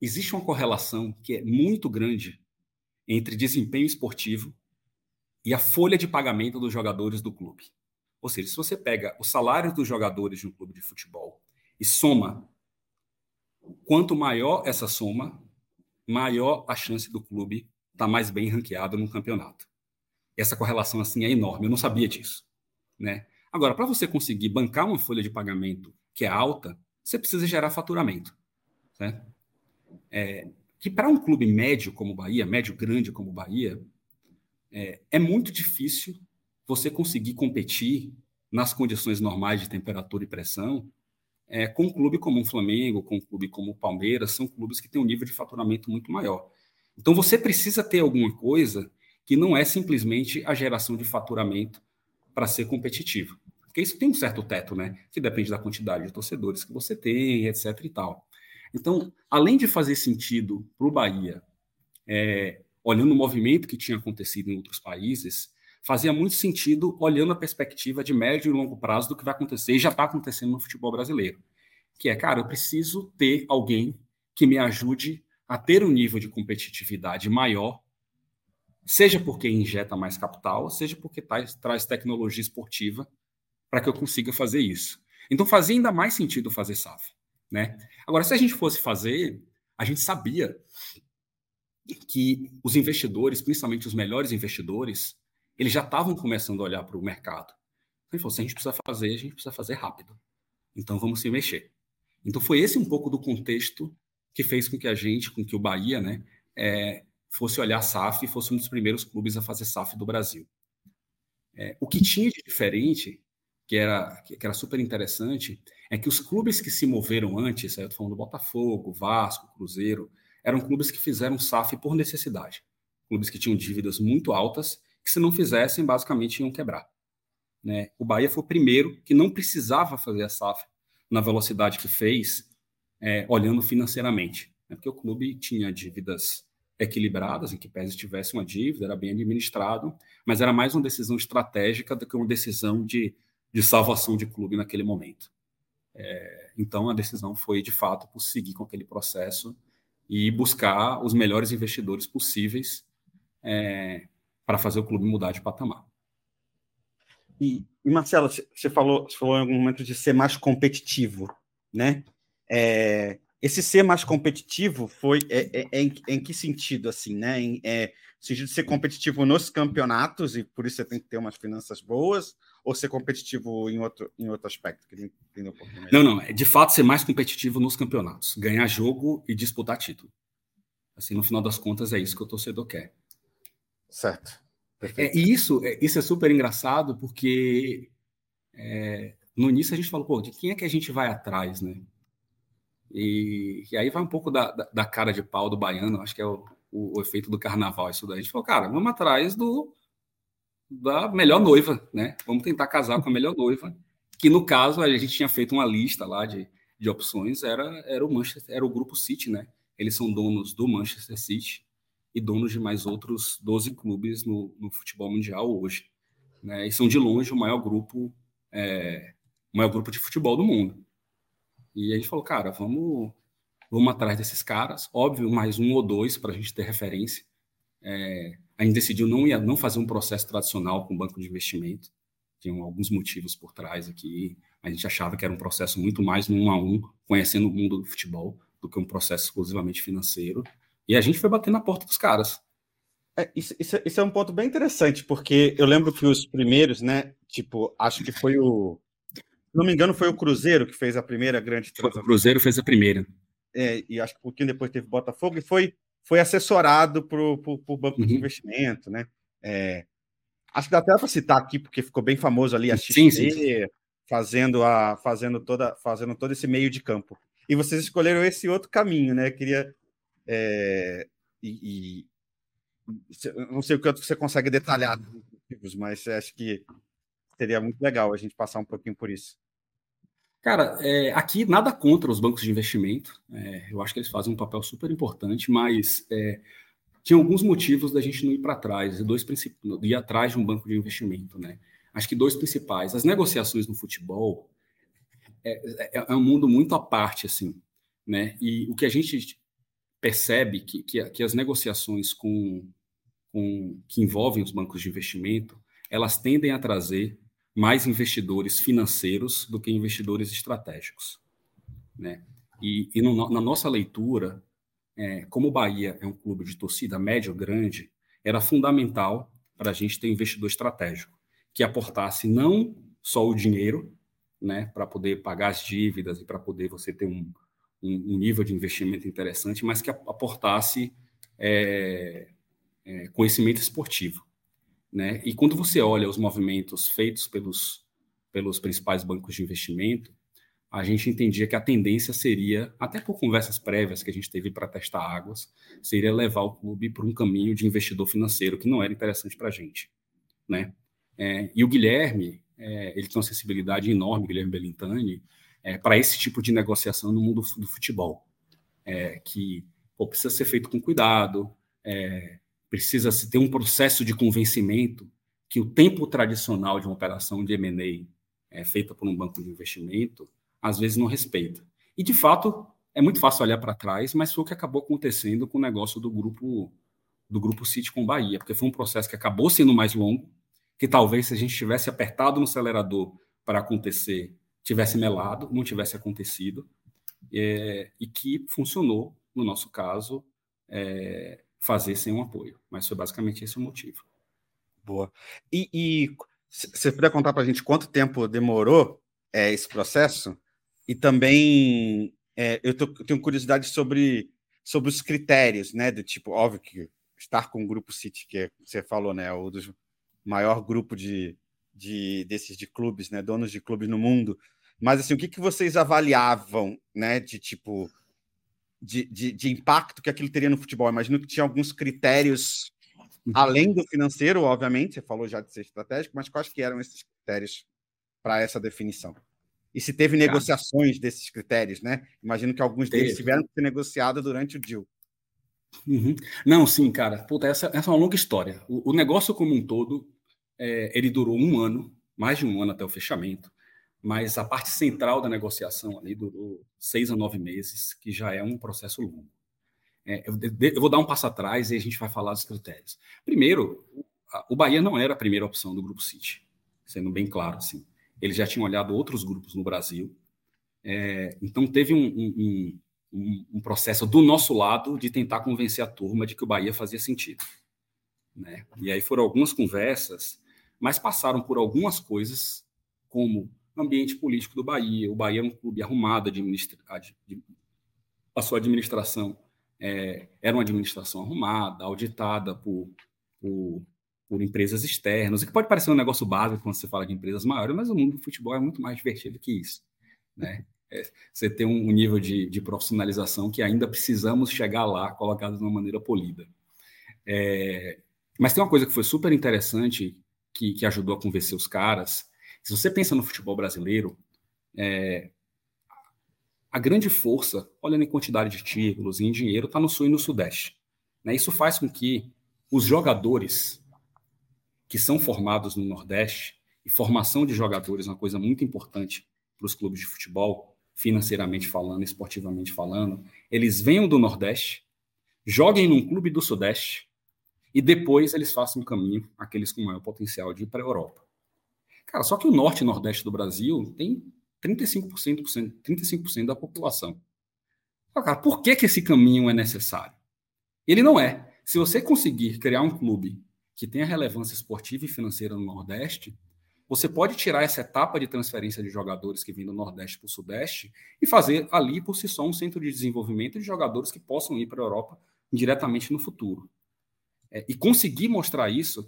existe uma correlação que é muito grande entre desempenho esportivo e a folha de pagamento dos jogadores do clube. Ou seja, se você pega os salários dos jogadores de um clube de futebol e soma, quanto maior essa soma, maior a chance do clube estar tá mais bem ranqueado no campeonato. Essa correlação assim é enorme. Eu não sabia disso, né? Agora, para você conseguir bancar uma folha de pagamento que é alta, você precisa gerar faturamento, certo? É, que para um clube médio como o Bahia, médio grande como o Bahia, é, é muito difícil você conseguir competir nas condições normais de temperatura e pressão é, com um clube como o Flamengo, com um clube como o Palmeiras, são clubes que têm um nível de faturamento muito maior. Então você precisa ter alguma coisa que não é simplesmente a geração de faturamento para ser competitivo. Porque isso tem um certo teto, né? Que depende da quantidade de torcedores que você tem, etc. e tal. Então, além de fazer sentido para o Bahia, é, olhando o movimento que tinha acontecido em outros países, fazia muito sentido olhando a perspectiva de médio e longo prazo do que vai acontecer e já está acontecendo no futebol brasileiro. Que é, cara, eu preciso ter alguém que me ajude a ter um nível de competitividade maior, seja porque injeta mais capital, seja porque traz, traz tecnologia esportiva para que eu consiga fazer isso. Então fazia ainda mais sentido fazer SAF. Né? Agora, se a gente fosse fazer, a gente sabia que os investidores, principalmente os melhores investidores, eles já estavam começando a olhar para o mercado. Então, falou, se a gente precisa fazer, a gente precisa fazer rápido. Então, vamos se mexer. Então, foi esse um pouco do contexto que fez com que a gente, com que o Bahia, né, é, fosse olhar SAF e fosse um dos primeiros clubes a fazer SAF do Brasil. É, o que tinha de diferente, que era, que era super interessante, é que os clubes que se moveram antes, eu estou falando do Botafogo, Vasco, Cruzeiro, eram clubes que fizeram SAF por necessidade. Clubes que tinham dívidas muito altas, que se não fizessem, basicamente iam quebrar. Né? O Bahia foi o primeiro que não precisava fazer a SAF na velocidade que fez, é, olhando financeiramente. Né? Porque o clube tinha dívidas equilibradas, em que pese tivesse uma dívida, era bem administrado, mas era mais uma decisão estratégica do que uma decisão de, de salvação de clube naquele momento. É, então a decisão foi, de fato, por seguir com aquele processo e buscar os melhores investidores possíveis é, para fazer o clube mudar de patamar. E, e Marcelo, você falou, você falou em algum momento de ser mais competitivo, né? É, esse ser mais competitivo foi é, é, é em, é em, que sentido, assim, né? Em, é, sentido de ser competitivo nos campeonatos e por isso você tem que ter umas finanças boas, ou ser competitivo em outro, em outro aspecto? Que um não, não, é de fato ser mais competitivo nos campeonatos, ganhar jogo e disputar título. Assim, no final das contas, é isso que o torcedor quer. Certo. É, e isso, é, isso é super engraçado porque é, no início a gente falou, pô, de quem é que a gente vai atrás, né? E, e aí vai um pouco da, da, da, cara de pau do baiano, acho que é o, o, o, efeito do carnaval isso daí. A gente falou, cara, vamos atrás do da melhor noiva, né? Vamos tentar casar com a melhor noiva, que no caso a gente tinha feito uma lista lá de, de opções, era, era o Manchester, era o grupo City, né? Eles são donos do Manchester City e donos de mais outros 12 clubes no, no futebol mundial hoje. Né? E são de longe o maior grupo, é, o maior grupo de futebol do mundo. E a gente falou, cara, vamos, vamos atrás desses caras, óbvio, mais um ou dois para a gente ter referência. É, a gente decidiu não, ia, não fazer um processo tradicional com banco de investimento. Tinham alguns motivos por trás aqui. A gente achava que era um processo muito mais um a um, conhecendo o mundo do futebol, do que um processo exclusivamente financeiro. E a gente foi bater na porta dos caras. É, isso, isso, isso, é um ponto bem interessante, porque eu lembro que os primeiros, né? Tipo, acho que foi o. Se não me engano, foi o Cruzeiro que fez a primeira grande transação. O Cruzeiro fez a primeira. É, e acho que um pouquinho depois teve Botafogo, e foi, foi assessorado para o banco uhum. de investimento, né? É, acho que dá até para citar aqui, porque ficou bem famoso ali a XP, sim, sim. fazendo a fazendo toda fazendo todo esse meio de campo. E vocês escolheram esse outro caminho, né? Eu queria é, e, e, não sei o que você consegue detalhar, mas acho que seria muito legal a gente passar um pouquinho por isso. Cara, é, aqui nada contra os bancos de investimento. É, eu acho que eles fazem um papel super importante, mas é, tinha alguns motivos da gente não ir para trás, dois ir atrás de um banco de investimento, né? Acho que dois principais. As negociações no futebol é, é, é um mundo muito à parte, assim, né? E o que a gente percebe que, que, que as negociações com, com que envolvem os bancos de investimento, elas tendem a trazer mais investidores financeiros do que investidores estratégicos, né? E, e no, na nossa leitura, é, como o Bahia é um clube de torcida médio grande, era fundamental para a gente ter um investidor estratégico que aportasse não só o dinheiro, né, para poder pagar as dívidas e para poder você ter um, um, nível de investimento interessante, mas que aportasse é, é, conhecimento esportivo. Né? E quando você olha os movimentos feitos pelos, pelos principais bancos de investimento, a gente entendia que a tendência seria, até por conversas prévias que a gente teve para testar águas, seria levar o clube para um caminho de investidor financeiro que não era interessante para a gente. Né? É, e o Guilherme, é, ele tem uma sensibilidade enorme, Guilherme Belintani, é, para esse tipo de negociação no mundo do futebol, é, que pô, precisa ser feito com cuidado, é, precisa se ter um processo de convencimento que o tempo tradicional de uma operação de M&A é, feita por um banco de investimento às vezes não respeita. E de fato é muito fácil olhar para trás, mas foi o que acabou acontecendo com o negócio do grupo do grupo City com Bahia, porque foi um processo que acabou sendo mais longo, que talvez se a gente tivesse apertado no acelerador para acontecer, tivesse melado, não tivesse acontecido, é, e que funcionou, no nosso caso, é, fazer sem um apoio. Mas foi basicamente esse o motivo. Boa. E, você puder contar para a gente quanto tempo demorou é, esse processo? E também é, eu, tô, eu, tenho curiosidade sobre, sobre os critérios, né? Do tipo, óbvio que estar com o grupo City, que você falou, né? O dos maior grupo de, de desses de clubes, né? Donos de clubes no mundo. Mas assim, o que, que vocês avaliavam, né? De tipo de, de, de, impacto que aquilo teria no futebol. Imagino que tinha alguns critérios além do financeiro, obviamente, você falou já de ser estratégico, mas quais que eram esses critérios para essa definição? E se teve cara, negociações desses critérios, né? Imagino que alguns teve. deles tiveram que ser negociados durante o deal. Uhum. Não, sim, cara. Puta, essa, essa é uma longa história. O, o negócio como um todo, é, ele durou um ano, mais de um ano até o fechamento mas a parte central da negociação ali durou seis a nove meses, que já é um processo longo. É, eu, eu, vou dar um passo atrás e a gente vai falar dos critérios. Primeiro, o Bahia não era a primeira opção do Grupo City, sendo bem claro assim. Eles já tinham olhado outros grupos no Brasil, é, então teve um, um, um, um, processo do nosso lado de tentar convencer a turma de que o Bahia fazia sentido. Né? E aí foram algumas conversas, mas passaram por algumas coisas, como ambiente político do Bahia. O Bahia é um clube arrumado, administra, a sua administração é, era uma administração arrumada, auditada por, por, por, empresas externas, o que pode parecer um negócio básico quando você fala de empresas maiores, mas o mundo do futebol é muito mais divertido que isso. Né? É, você tem um nível de, de, profissionalização que ainda precisamos chegar lá, colocados de uma maneira polida. É, mas tem uma coisa que foi super interessante, que, que ajudou a convencer os caras, se você pensa no futebol brasileiro, é, a grande força, olhando em quantidade de títulos e em dinheiro, está no sul e no sudeste. Né? Isso faz com que os jogadores que são formados no Nordeste, e formação de jogadores é uma coisa muito importante para os clubes de futebol, financeiramente falando, esportivamente falando, eles venham do Nordeste, joguem num clube do Sudeste e depois eles façam um caminho, aqueles com maior potencial de ir para a Europa. Cara, só que o norte e nordeste do Brasil tem 35%, 35% da população. Cara, por que, que esse caminho é necessário? Ele não é. Se você conseguir criar um clube que tenha relevância esportiva e financeira no Nordeste, você pode tirar essa etapa de transferência de jogadores que vêm do Nordeste para o Sudeste e fazer ali por si só um centro de desenvolvimento de jogadores que possam ir para a Europa diretamente no futuro. É, e conseguir mostrar isso,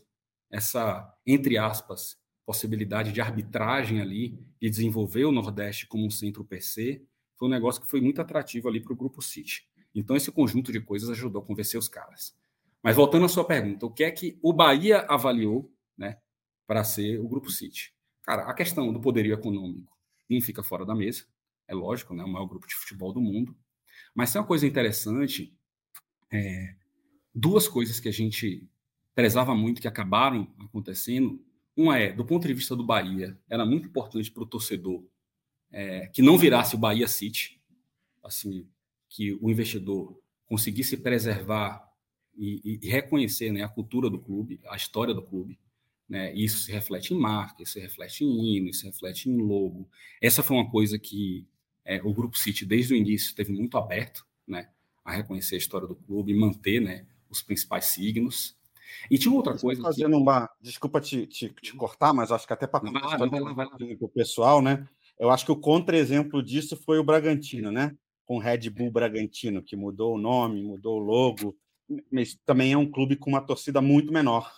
essa, entre aspas, possibilidade de arbitragem ali, de desenvolver o Nordeste como um centro PC, foi um negócio que foi muito atrativo ali para o Grupo City. Então, esse conjunto de coisas ajudou a convencer os caras. Mas voltando à sua pergunta, o que é que o Bahia avaliou né, para ser o Grupo City? Cara, a questão do poderio econômico não fica fora da mesa, é lógico, né, o maior grupo de futebol do mundo. Mas tem uma coisa interessante, é, duas coisas que a gente prezava muito que acabaram acontecendo. Uma é, do ponto de vista do Bahia, era muito importante para o torcedor é, que não virasse o Bahia City, assim, que o investidor conseguisse preservar e, e reconhecer né, a cultura do clube, a história do clube. Né? Isso se reflete em marca, isso se reflete em hino, isso se reflete em logo. Essa foi uma coisa que é, o Grupo City, desde o início, teve muito aberto né, a reconhecer a história do clube e manter né, os principais signos. E tinha outra coisa. Fazendo que... uma. Desculpa te, te, te, cortar, mas acho que até para o pessoal, né? Eu acho que o contra-exemplo disso foi o Bragantino, né? Com o Red Bull Bragantino, que mudou o nome, mudou o logo, mas também é um clube com uma torcida muito menor,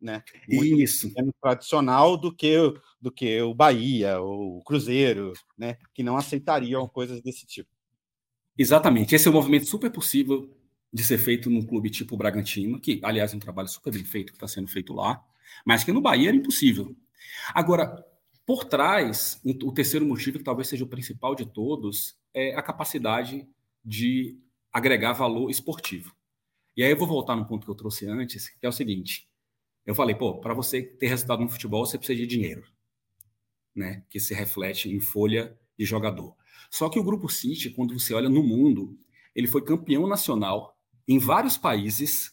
né? Muito Isso. menos tradicional do que do que o Bahia ou o Cruzeiro, né? Que não aceitariam coisas desse tipo. Exatamente. Esse é um movimento super possível de ser feito num clube tipo o Bragantino, que, aliás, é um trabalho super bem feito que está sendo feito lá, mas que no Bahia era impossível. Agora, por trás, o terceiro motivo, que talvez seja o principal de todos, é a capacidade de agregar valor esportivo. E aí eu vou voltar no ponto que eu trouxe antes, que é o seguinte: eu falei, pô, para você ter resultado no futebol, você precisa de dinheiro, né? Que se reflete em folha de jogador. Só que o Grupo City, quando você olha no mundo, ele foi campeão nacional em vários países,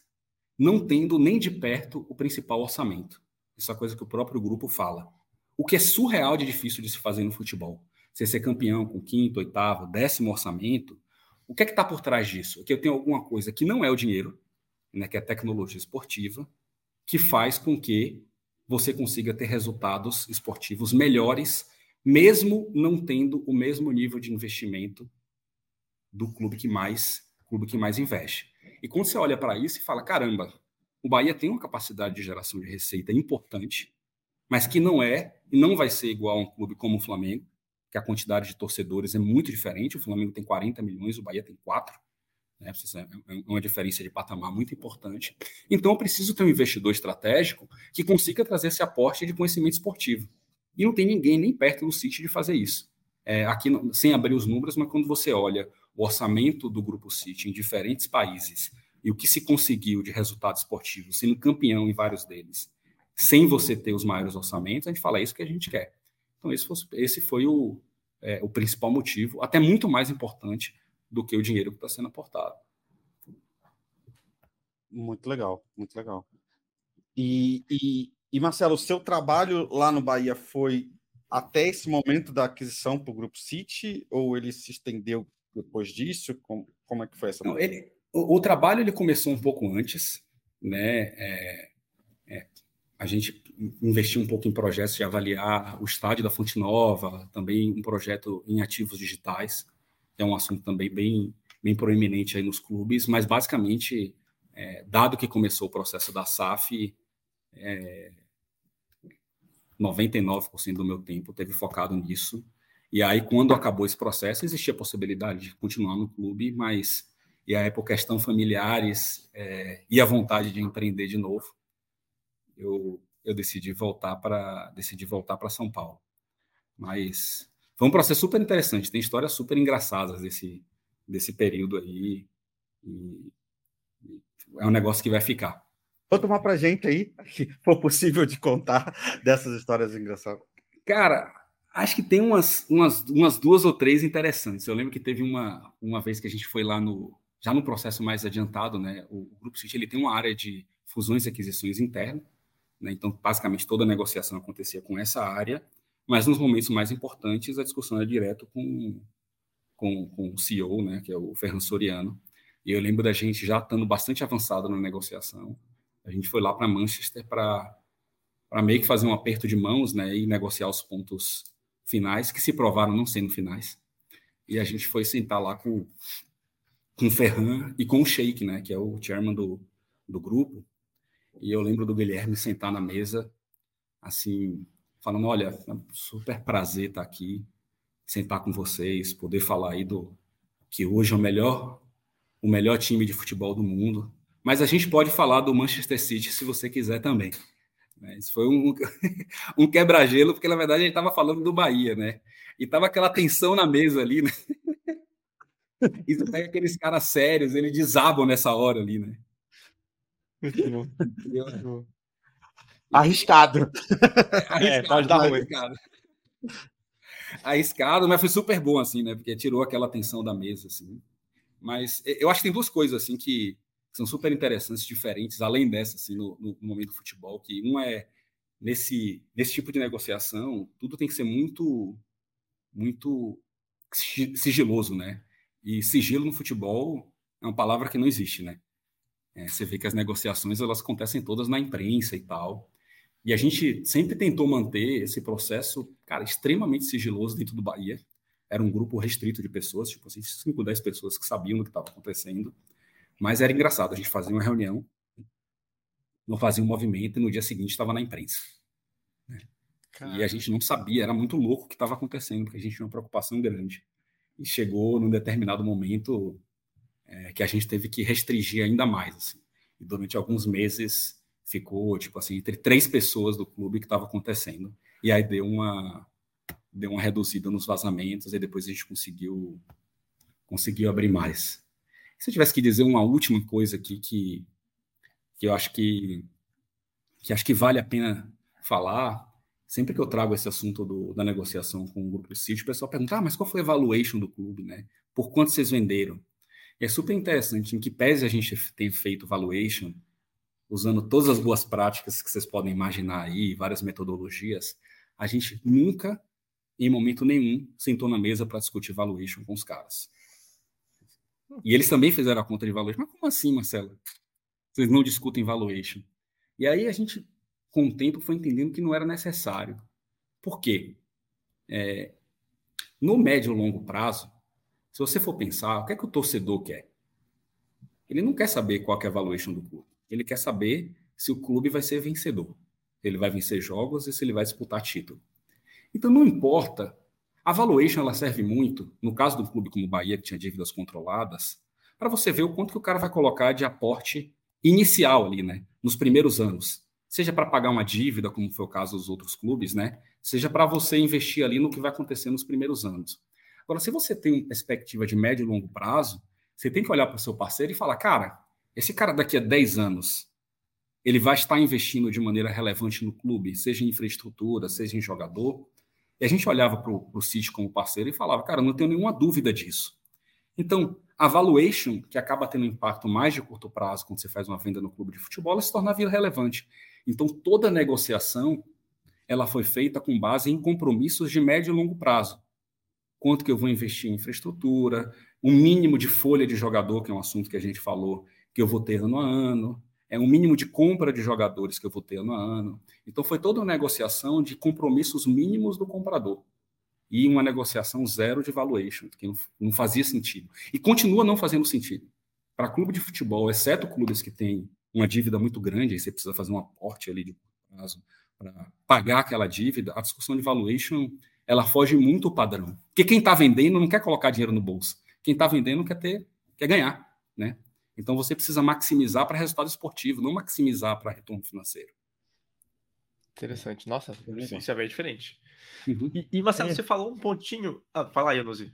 não tendo nem de perto o principal orçamento. Isso é coisa que o próprio grupo fala. O que é surreal de difícil de se fazer no futebol. Você ser campeão com quinto, oitavo, décimo orçamento, o que é que está por trás disso? É que eu tenho alguma coisa que não é o dinheiro, né, que é a tecnologia esportiva, que faz com que você consiga ter resultados esportivos melhores, mesmo não tendo o mesmo nível de investimento do clube que mais clube que mais investe. E quando você olha para isso e fala, caramba, o Bahia tem uma capacidade de geração de receita importante, mas que não é e não vai ser igual a um clube como o Flamengo, que a quantidade de torcedores é muito diferente. O Flamengo tem 40 milhões, o Bahia tem 4. Né? É, é uma diferença de patamar muito importante. Então, eu preciso ter um investidor estratégico que consiga trazer esse aporte de conhecimento esportivo. E não tem ninguém nem perto do City de fazer isso. É, aqui, sem abrir os números, mas quando você olha o orçamento do Grupo City em diferentes países e o que se conseguiu de resultados esportivos, sendo campeão em vários deles, sem você ter os maiores orçamentos, a gente fala é isso que a gente quer. Então, esse, foi, esse foi o, é, o principal motivo, até muito mais importante do que o dinheiro que está sendo aportado. Muito legal, muito legal. E, e, e, Marcelo, o seu trabalho lá no Bahia foi até esse momento da aquisição para o Grupo City ou ele se estendeu depois disso? Como, como é que foi essa? Não, ele, o, o, trabalho ele começou um pouco antes, né? É, é, a gente investiu um pouco em projetos de avaliar o estádio da Fonte Nova, também um projeto em ativos digitais, é um assunto também bem, bem proeminente aí nos clubes, mas basicamente, é, dado que começou o processo da SAF, é, 99% do meu tempo teve focado nisso. E aí, quando acabou esse processo, existia a possibilidade de continuar no clube, mas e aí por questão familiares é, e a vontade de empreender de novo, eu eu decidi voltar para decidi voltar para São Paulo. Mas foi um processo super interessante, tem histórias super engraçadas desse desse período aí. E, e é um negócio que vai ficar. Vou tomar para gente aí, <laughs> se for possível de contar dessas histórias engraçadas. Cara, acho que tem umas, umas, umas duas ou três interessantes. Eu lembro que teve uma, uma vez que a gente foi lá no já no processo mais adiantado, né? O, o Grupo City ele tem uma área de fusões e aquisições interna né? Então, basicamente, toda a negociação acontecia com essa área, mas nos momentos mais importantes, a discussão era direto com, com, com o CEO, né, que é o Ferran Soriano. E eu lembro da gente já estando bastante avançado na negociação. A gente foi lá para Manchester para meio que fazer um aperto de mãos né, e negociar os pontos finais, que se provaram não sendo finais. E a gente foi sentar lá com, com o Ferran e com o Sheik, né, que é o chairman do, do grupo, e eu lembro do Guilherme sentar na mesa, assim, falando: olha, é um super prazer estar aqui, sentar com vocês, poder falar aí do que hoje é o melhor, o melhor time de futebol do mundo. Mas a gente pode falar do Manchester City se você quiser também. Né, isso foi um, <laughs> um quebra-gelo, porque na verdade a gente estava falando do Bahia, né? E tava aquela tensão na mesa ali, né? <laughs> E você pega aqueles caras sérios, eles desabam nessa hora ali, né? Arriscado. <laughs> É, pode dar ruim. Arriscado. arriscado, mas foi super bom, assim, né? Porque tirou aquela tensão da mesa, assim. Mas eu acho que tem duas coisas, assim, que são super interessantes, diferentes, além dessa, assim, no, no momento do futebol, que uma é nesse, nesse tipo de negociação, tudo tem que ser muito, muito sigiloso, né? E sigilo no futebol é uma palavra que não existe, né? É, você vê que as negociações elas acontecem todas na imprensa e tal. E a gente sempre tentou manter esse processo, cara, extremamente sigiloso dentro do Bahia. Era um grupo restrito de pessoas, tipo assim, 5, 10 pessoas que sabiam do que estava acontecendo. Mas era engraçado, a gente fazia uma reunião, não fazia um movimento e no dia seguinte estava na imprensa. Né? E a gente não sabia, era muito louco o que estava acontecendo, porque a gente tinha uma preocupação grande. E chegou num determinado momento é, que a gente teve que restringir ainda mais. Assim. E durante alguns meses ficou, tipo assim, entre três pessoas do clube que estava acontecendo. E aí deu uma, deu uma reduzida nos vazamentos, e depois a gente conseguiu, conseguiu abrir mais. Se eu tivesse que dizer uma última coisa aqui que, que eu acho que, que acho que vale a pena falar, sempre que eu trago esse assunto do, da negociação com o grupo City, o pessoal pergunta: ah, mas qual foi a valuation do clube, né? Por quanto vocês venderam? E é super interessante, em que pese a gente tem feito valuation, usando todas as boas práticas que vocês podem imaginar aí, várias metodologias, a gente nunca, em momento nenhum, sentou na mesa para discutir valuation com os caras. E eles também fizeram a conta de valuation. Mas como assim, Marcelo? Vocês não discutem valuation. E aí a gente, com o tempo, foi entendendo que não era necessário. Por quê? É, no médio e longo prazo, se você for pensar, o que é que o torcedor quer? Ele não quer saber qual é a valuation do clube. Ele quer saber se o clube vai ser vencedor. Ele vai vencer jogos e se ele vai disputar título. Então não importa a valuation ela serve muito, no caso do clube como o Bahia, que tinha dívidas controladas, para você ver o quanto que o cara vai colocar de aporte inicial ali, né? Nos primeiros anos. Seja para pagar uma dívida, como foi o caso dos outros clubes, né? Seja para você investir ali no que vai acontecer nos primeiros anos. Agora, se você tem uma perspectiva de médio e longo prazo, você tem que olhar para o seu parceiro e falar, cara, esse cara daqui a 10 anos, ele vai estar investindo de maneira relevante no clube, seja em infraestrutura, seja em jogador, e a gente olhava para o City como parceiro e falava, cara, não tenho nenhuma dúvida disso. Então, a valuation, que acaba tendo um impacto mais de curto prazo quando você faz uma venda no clube de futebol, ela se torna relevante. Então, toda negociação ela foi feita com base em compromissos de médio e longo prazo. Quanto que eu vou investir em infraestrutura, o mínimo de folha de jogador, que é um assunto que a gente falou, que eu vou ter ano a ano, é um mínimo de compra de jogadores que eu vou ter ano a ano. Então foi toda uma negociação de compromissos mínimos do comprador e uma negociação zero de valuation, que não, não fazia sentido. E continua não fazendo sentido. Para clube de futebol, exceto clubes que têm uma dívida muito grande, aí você precisa fazer um aporte ali de prazo para pagar aquela dívida, a discussão de valuation ela foge muito o padrão. Porque quem está vendendo não quer colocar dinheiro no bolso. Quem está vendendo quer ter, quer ganhar, né? Então você precisa maximizar para resultado esportivo, não maximizar para retorno financeiro. Interessante. Nossa, isso é bem diferente. Uhum. E, e, Marcelo, é. você falou um pontinho. Ah, fala aí, Anuzi.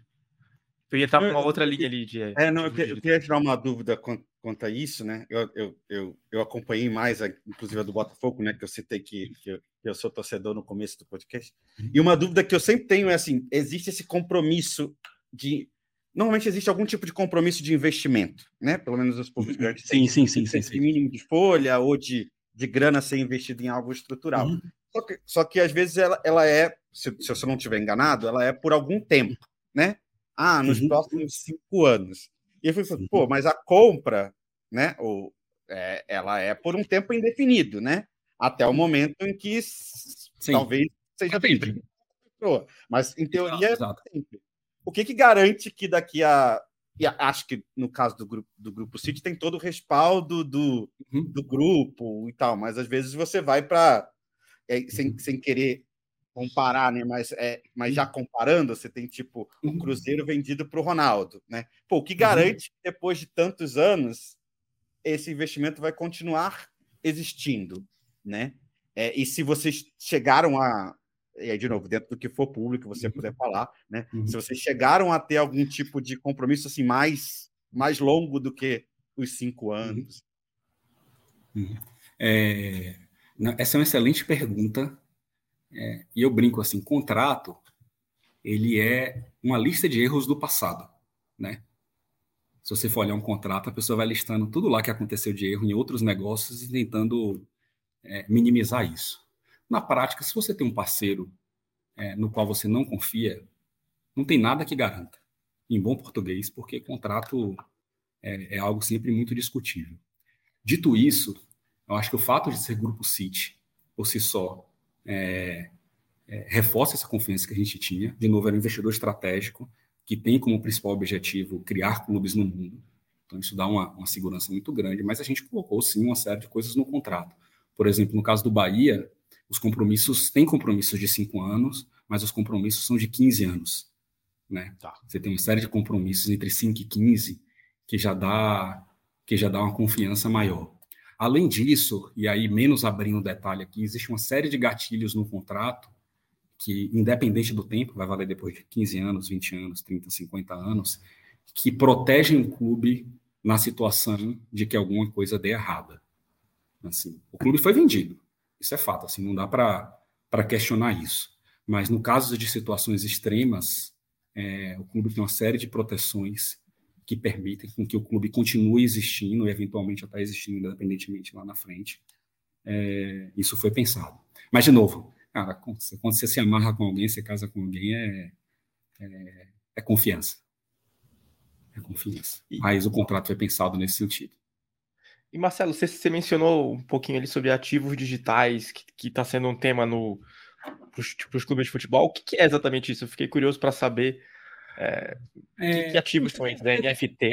Eu ia estar com uma outra linha ali de. É, não, eu, eu queria tirar uma dúvida quanto a isso, né? Eu, eu, eu, eu acompanhei mais, a, inclusive a do Botafogo, né? Que eu citei que, que, eu, que eu sou torcedor no começo do podcast. Uhum. E uma dúvida que eu sempre tenho é assim: existe esse compromisso de normalmente existe algum tipo de compromisso de investimento, né? Pelo menos os públicos uhum. grandes. Sim, sim, sim, sim, sim. mínimo de folha ou de, de grana ser investido em algo estrutural. Uhum. Só, que, só que às vezes ela, ela é, se, se você não estiver enganado, ela é por algum tempo, né? Ah, nos uhum. próximos cinco anos. E eu falei, pô, mas a compra, né? Ou, é, ela é por um tempo indefinido, né? Até o momento em que Sim. talvez seja sempre. Mas em teoria exato, é sempre o que, que garante que daqui a. E acho que no caso do grupo, do grupo City tem todo o respaldo do, uhum. do grupo e tal, mas às vezes você vai para. É, sem, uhum. sem querer comparar, né? Mas, é, mas já uhum. comparando, você tem tipo o uhum. Cruzeiro vendido para o Ronaldo, né? Pô, o que garante que depois de tantos anos esse investimento vai continuar existindo, né? É, e se vocês chegaram a, e aí, de novo, dentro do que for público, você uhum. puder falar, né? Uhum. Se vocês chegaram a ter algum tipo de compromisso assim mais, mais longo do que os cinco uhum. anos. Uhum. É, essa é uma excelente pergunta. É, e eu brinco assim, contrato, ele é uma lista de erros do passado, né? Se você for olhar um contrato, a pessoa vai listando tudo lá que aconteceu de erro em outros negócios e tentando é, minimizar isso. Na prática, se você tem um parceiro é, no qual você não confia, não tem nada que garanta, em bom português, porque contrato é, é algo sempre muito discutível. Dito isso, eu acho que o fato de ser Grupo City, por si só, é, é, reforça essa confiança que a gente tinha. De novo, era um investidor estratégico que tem como principal objetivo criar clubes no mundo. Então, isso dá uma, uma segurança muito grande, mas a gente colocou, sim, uma série de coisas no contrato. Por exemplo, no caso do Bahia, os compromissos, têm compromissos de cinco anos, mas os compromissos são de 15 anos. Né? Tá. Você tem uma série de compromissos entre 5 e 15 que já dá que já dá uma confiança maior. Além disso, e aí menos abrindo detalhe aqui, existe uma série de gatilhos no contrato que, independente do tempo, vai valer depois de 15 anos, 20 anos, 30, 50 anos, que protegem o clube na situação de que alguma coisa dê errada. Assim, o clube foi vendido, isso é fato, assim, não dá para questionar isso. Mas no caso de situações extremas, é, o clube tem uma série de proteções que permitem com que o clube continue existindo e eventualmente até existindo independentemente lá na frente. É, isso foi pensado. Mas, de novo, cara, quando você se amarra com alguém, você casa com alguém, é, é, é confiança. É confiança. Mas o contrato foi pensado nesse sentido. E Marcelo, você, você mencionou um pouquinho ali sobre ativos digitais, que está sendo um tema no, para os tipo, clubes de futebol. O que, que, é exatamente isso? Eu fiquei curioso para saber é, é, que, que, ativos são esses? NFT?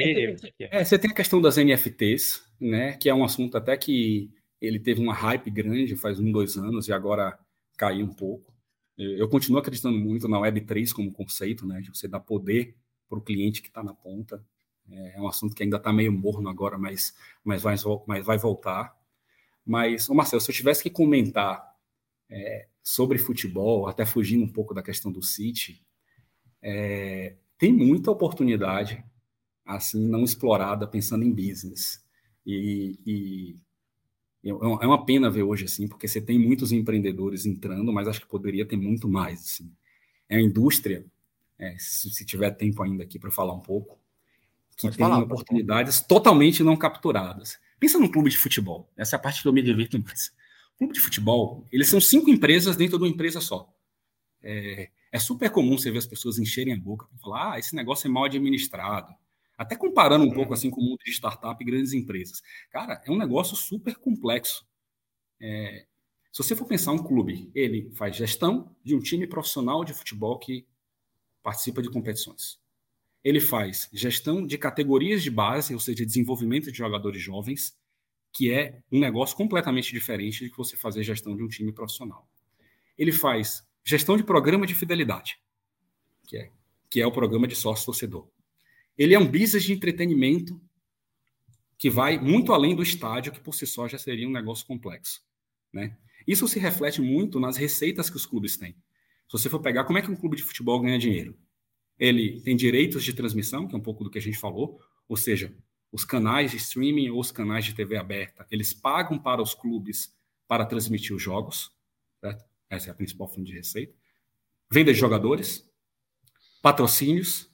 É, é, você tem a questão das NFTs, né, que é um assunto até que ele teve uma hype grande faz um, dois anos e agora caiu um pouco. Eu continuo acreditando muito na Web3 como conceito, né, de você dar poder para o cliente que está na ponta. É, é um assunto que ainda está meio morno agora, mas, mas, vai, mas vai voltar. Mas, ô Marcelo, se eu tivesse que comentar é, sobre futebol, até fugindo um pouco da questão do City, é, tem muita oportunidade assim não explorada pensando em business. E, e, é, é uma pena ver hoje assim, porque você tem muitos empreendedores entrando, mas acho que poderia ter muito mais. Assim. É uma indústria, é, se, se, tiver tempo ainda aqui para falar um pouco, que Pode tem falar, oportunidades totalmente não capturadas. Pensa num clube de futebol. Essa é a parte que eu me divirto mais. Clube de futebol, eles são cinco empresas dentro de uma empresa só. É, é super comum você ver as pessoas encherem a boca para falar: ah, esse negócio é mal administrado. Até comparando um pouco assim com o mundo de startup e grandes empresas. Cara, é um negócio super complexo. É, se você for pensar um clube, ele faz gestão de um time profissional de futebol que participa de competições. Ele faz gestão de categorias de base, ou seja, desenvolvimento de jogadores jovens que é um negócio completamente diferente de que você fazer gestão de um time profissional. Ele faz gestão de programa de fidelidade, que é, que é o programa de sócio-torcedor. Ele é um business de entretenimento que vai muito além do estádio, que por si só já seria um negócio complexo. Né? Isso se reflete muito nas receitas que os clubes têm. Se você for pegar como é que um clube de futebol ganha dinheiro, ele tem direitos de transmissão, que é um pouco do que a gente falou, ou seja, os canais de streaming ou os canais de TV aberta, eles pagam para os clubes para transmitir os jogos, certo? Essa é a principal fonte de receita. Venda de jogadores, patrocínios,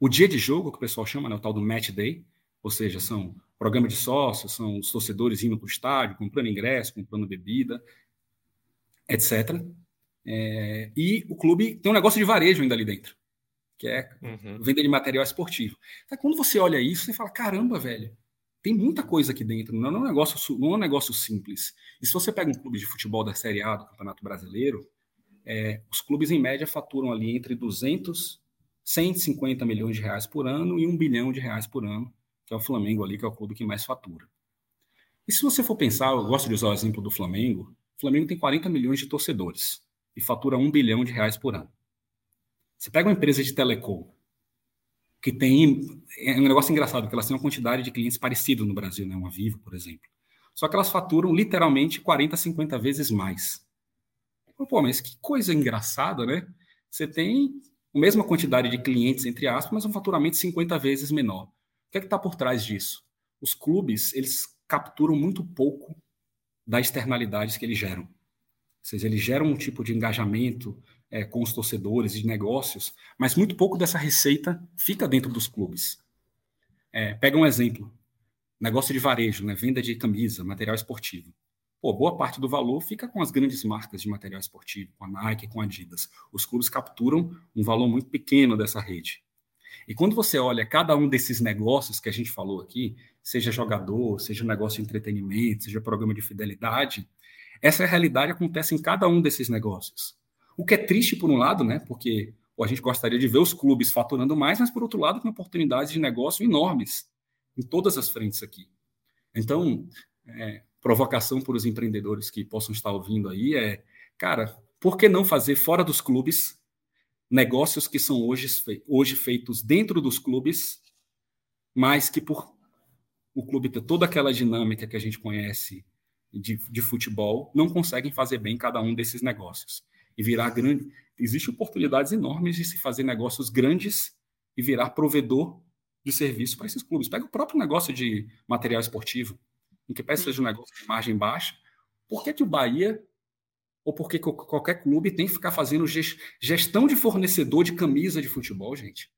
o dia de jogo, que o pessoal chama, né, o tal do match day, ou seja, são programa de sócios, são os torcedores indo para o estádio, comprando ingresso, comprando bebida, etc. É, e o clube tem um negócio de varejo ainda ali dentro que é uhum. venda de material esportivo. Então, quando você olha isso, você fala: caramba, velho, tem muita coisa aqui dentro, não é um negócio, não é um negócio simples. E se você pega um clube de futebol da Série A do Campeonato Brasileiro, é, os clubes em média faturam ali entre 200, 150 milhões de reais por ano e um bilhão de reais por ano, que é o Flamengo ali, que é o clube que mais fatura. E se você for pensar, eu gosto de usar o exemplo do Flamengo, o Flamengo tem 40 milhões de torcedores e fatura um bilhão de reais por ano. Você pega uma empresa de telecom, que tem. É um negócio engraçado, porque elas têm uma quantidade de clientes parecidos no Brasil, né? Uma Vivo, por exemplo. Só que elas faturam literalmente 40, 50 vezes mais. Pô, mas que coisa engraçada, né? Você tem a mesma quantidade de clientes, entre aspas, mas um faturamento 50 vezes menor. O que é que está por trás disso? Os clubes, eles capturam muito pouco das externalidades que eles geram. Ou seja, eles geram um tipo de engajamento é, com os torcedores e negócios, mas muito pouco dessa receita fica dentro dos clubes. É, pega um exemplo: negócio de varejo, né, venda de camisa, material esportivo. Pô, boa parte do valor fica com as grandes marcas de material esportivo, com a Nike, com a Adidas. Os clubes capturam um valor muito pequeno dessa rede. E quando você olha cada um desses negócios que a gente falou aqui, seja jogador, seja negócio de entretenimento, seja programa de fidelidade, essa realidade acontece em cada um desses negócios. O que é triste por um lado, né? Porque a gente gostaria de ver os clubes faturando mais, mas por outro lado, tem oportunidades de negócio enormes em todas as frentes aqui. Então, é, provocação para os empreendedores que possam estar ouvindo aí é, cara, por que não fazer fora dos clubes negócios que são hoje, hoje feitos dentro dos clubes, mas que por o clube ter toda aquela dinâmica que a gente conhece de, de futebol, não conseguem fazer bem cada um desses negócios. E virar grande. Existem oportunidades enormes de se fazer negócios grandes e virar provedor de serviço para esses clubes. Pega o próprio negócio de material esportivo em que peça seja um negócio de margem baixa, por que, que o Bahia ou por que qualquer clube tem que ficar fazendo gestão de fornecedor de camisa de futebol, gente?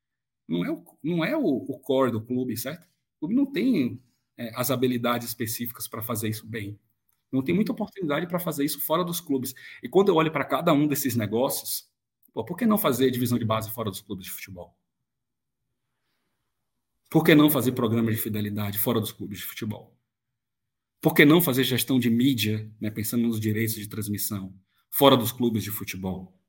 Não é o, não é o, o core do clube, certo? O clube não tem é, as habilidades específicas para fazer isso bem. Não tem muita oportunidade para fazer isso fora dos clubes. E quando eu olho para cada um desses negócios, pô, por que não fazer divisão de base fora dos clubes de futebol? Por que não fazer programa de fidelidade fora dos clubes de futebol? Por que não fazer gestão de mídia, né, pensando nos direitos de transmissão, fora dos clubes de futebol?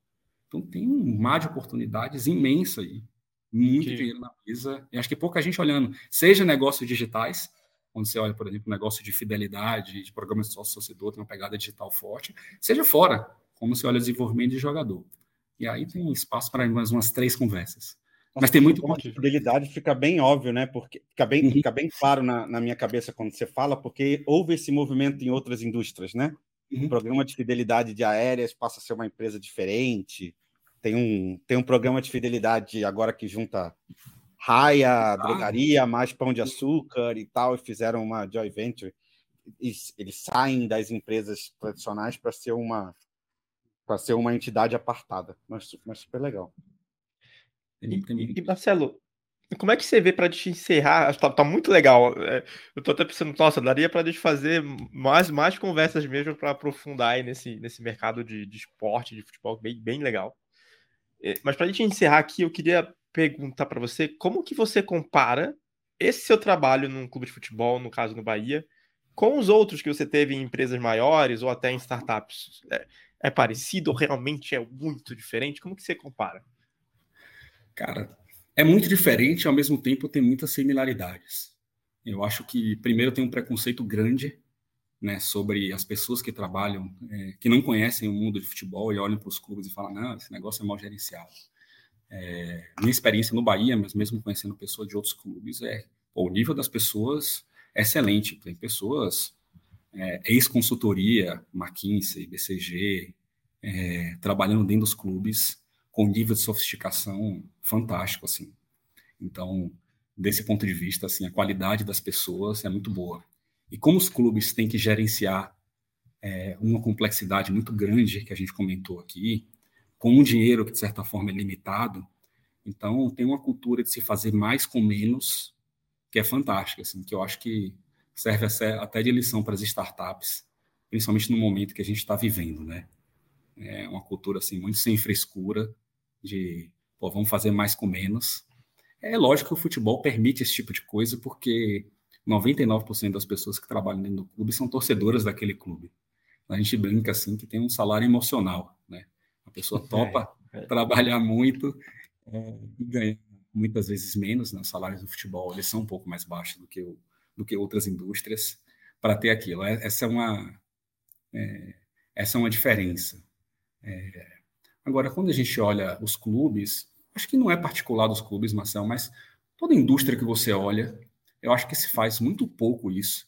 Então tem um mar de oportunidades imensa aí. Muito dinheiro na mesa. E acho que pouca gente olhando, seja negócios digitais, onde você olha, por exemplo, negócio de fidelidade, de programas de sócio-torcedor, tem uma pegada digital forte, seja fora, como você olha desenvolvimento de jogador. E aí tem espaço para mais umas três conversas. Mas tem muito ponto de fidelidade fica bem óbvio, né? Porque fica bem, uhum. fica bem claro na, na, minha cabeça quando você fala, porque houve esse movimento em outras indústrias, né? Uhum. O programa de fidelidade de aéreas passa a ser uma empresa diferente. Tem um, tem um programa de fidelidade agora que junta raia, ah. drogaria, mais pão de açúcar e tal, e fizeram uma joint venture. E, eles saem das empresas tradicionais para ser uma para ser uma entidade apartada, mas, mas super legal. E, e, Marcelo, como é que você vê para te encerrar? Acho que tá, tá muito legal. É, eu tô até pensando, nossa, daria para gente fazer mais, mais conversas mesmo para aprofundar aí nesse, nesse mercado de, de esporte, de futebol, bem, bem legal. É, mas para a gente encerrar aqui, eu queria perguntar para você como que você compara esse seu trabalho num clube de futebol, no caso no Bahia, com os outros que você teve em empresas maiores ou até em startups. É, é parecido ou realmente é muito diferente? Como que você compara? Cara, é muito diferente ao mesmo tempo tem muitas similaridades. Eu acho que primeiro tem um preconceito grande né, sobre as pessoas que trabalham, é, que não conhecem o mundo de futebol e olham para os clubes e falam, não, esse negócio é mal gerenciado. É, minha experiência no Bahia, mas mesmo conhecendo pessoas de outros clubes, é o nível das pessoas é excelente. Tem pessoas, é, ex-consultoria, McKinsey, BCG, é, trabalhando dentro dos clubes com nível de sofisticação fantástico, assim. Então, desse ponto de vista, assim, a qualidade das pessoas é muito boa. E como os clubes têm que gerenciar é, uma complexidade muito grande que a gente comentou aqui, com um dinheiro que de certa forma é limitado, então tem uma cultura de se fazer mais com menos que é fantástica, assim, que eu acho que serve até de lição para as startups, principalmente no momento que a gente está vivendo, né? É uma cultura assim muito sem frescura, de pô, vamos fazer mais com menos. É lógico que o futebol permite esse tipo de coisa, porque 99% das pessoas que trabalham dentro do clube são torcedoras daquele clube. A gente brinca assim que tem um salário emocional? A pessoa <laughs> é, topa é, é. trabalhar muito é, e ganhar muitas vezes menos, né? Os salários do futebol eles são um pouco mais baixos do que, o, do que outras indústrias para ter aquilo. É, essa é uma essa é uma diferença. Agora, quando a gente olha os clubes, acho que não é particular dos clubes, Marcel, mas toda indústria que você olha, eu acho que se faz muito pouco isso.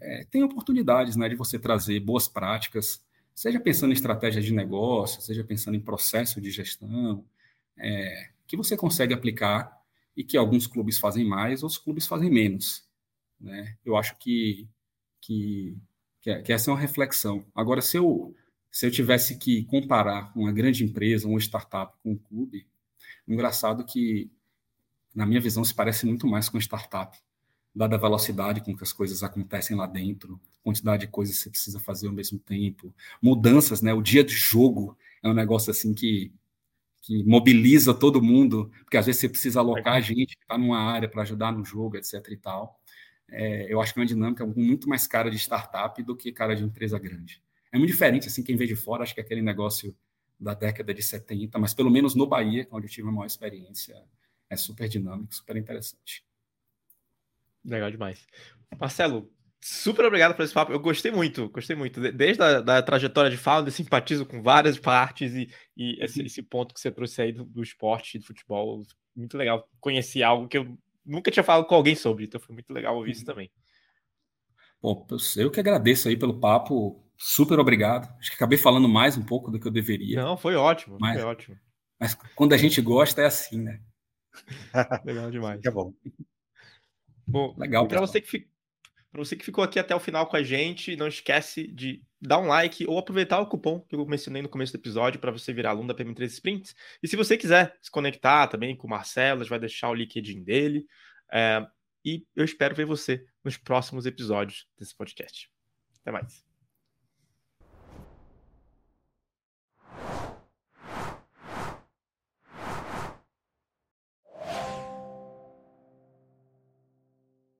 É, tem oportunidades né, de você trazer boas práticas, seja pensando em estratégia de negócio, seja pensando em processo de gestão, é, que você consegue aplicar e que alguns clubes fazem mais, outros clubes fazem menos. Né? Eu acho que que, que, essa é uma reflexão. Agora, se eu, se eu tivesse que comparar uma grande empresa, uma startup com um clube, engraçado que, na minha visão, se parece muito mais com startup, dada a velocidade com que as coisas acontecem lá dentro, quantidade de coisas que você precisa fazer ao mesmo tempo, mudanças, né? O dia de jogo é um negócio assim que, que mobiliza todo mundo, porque às vezes você precisa alocar gente que está numa área para ajudar no jogo, etc. e tal. É, eu acho que é uma dinâmica muito mais cara de startup do que cara de empresa grande. É muito diferente, assim, quem vê de fora, acho que é aquele negócio da década de 70, mas pelo menos no Bahia, onde eu tive a maior experiência, é super dinâmico, super interessante. Legal demais. Marcelo, super obrigado por esse papo. Eu gostei muito, gostei muito. Desde a da trajetória de fala, simpatizo com várias partes e, e esse, esse, ponto que você trouxe aí do, do esporte, do futebol, muito legal. Conheci algo que eu nunca tinha falado com alguém sobre, então foi muito legal ouvir isso uhum. também. Bom, eu que agradeço aí pelo papo, super obrigado. Acho que acabei falando mais um pouco do que eu deveria. Não, foi ótimo, mas, foi ótimo. Mas quando a gente gosta é assim, né? <laughs> legal demais. É bom. Bom, legal. Para você que para você que ficou aqui até o final com a gente, não esquece de dar um like ou aproveitar o cupom que eu mencionei no começo do episódio para você virar aluno da PM3 Sprints. E se você quiser se conectar também com o Marcelo, a gente vai deixar o LinkedIn dele. É, e eu espero ver você nos próximos episódios desse podcast. Até mais.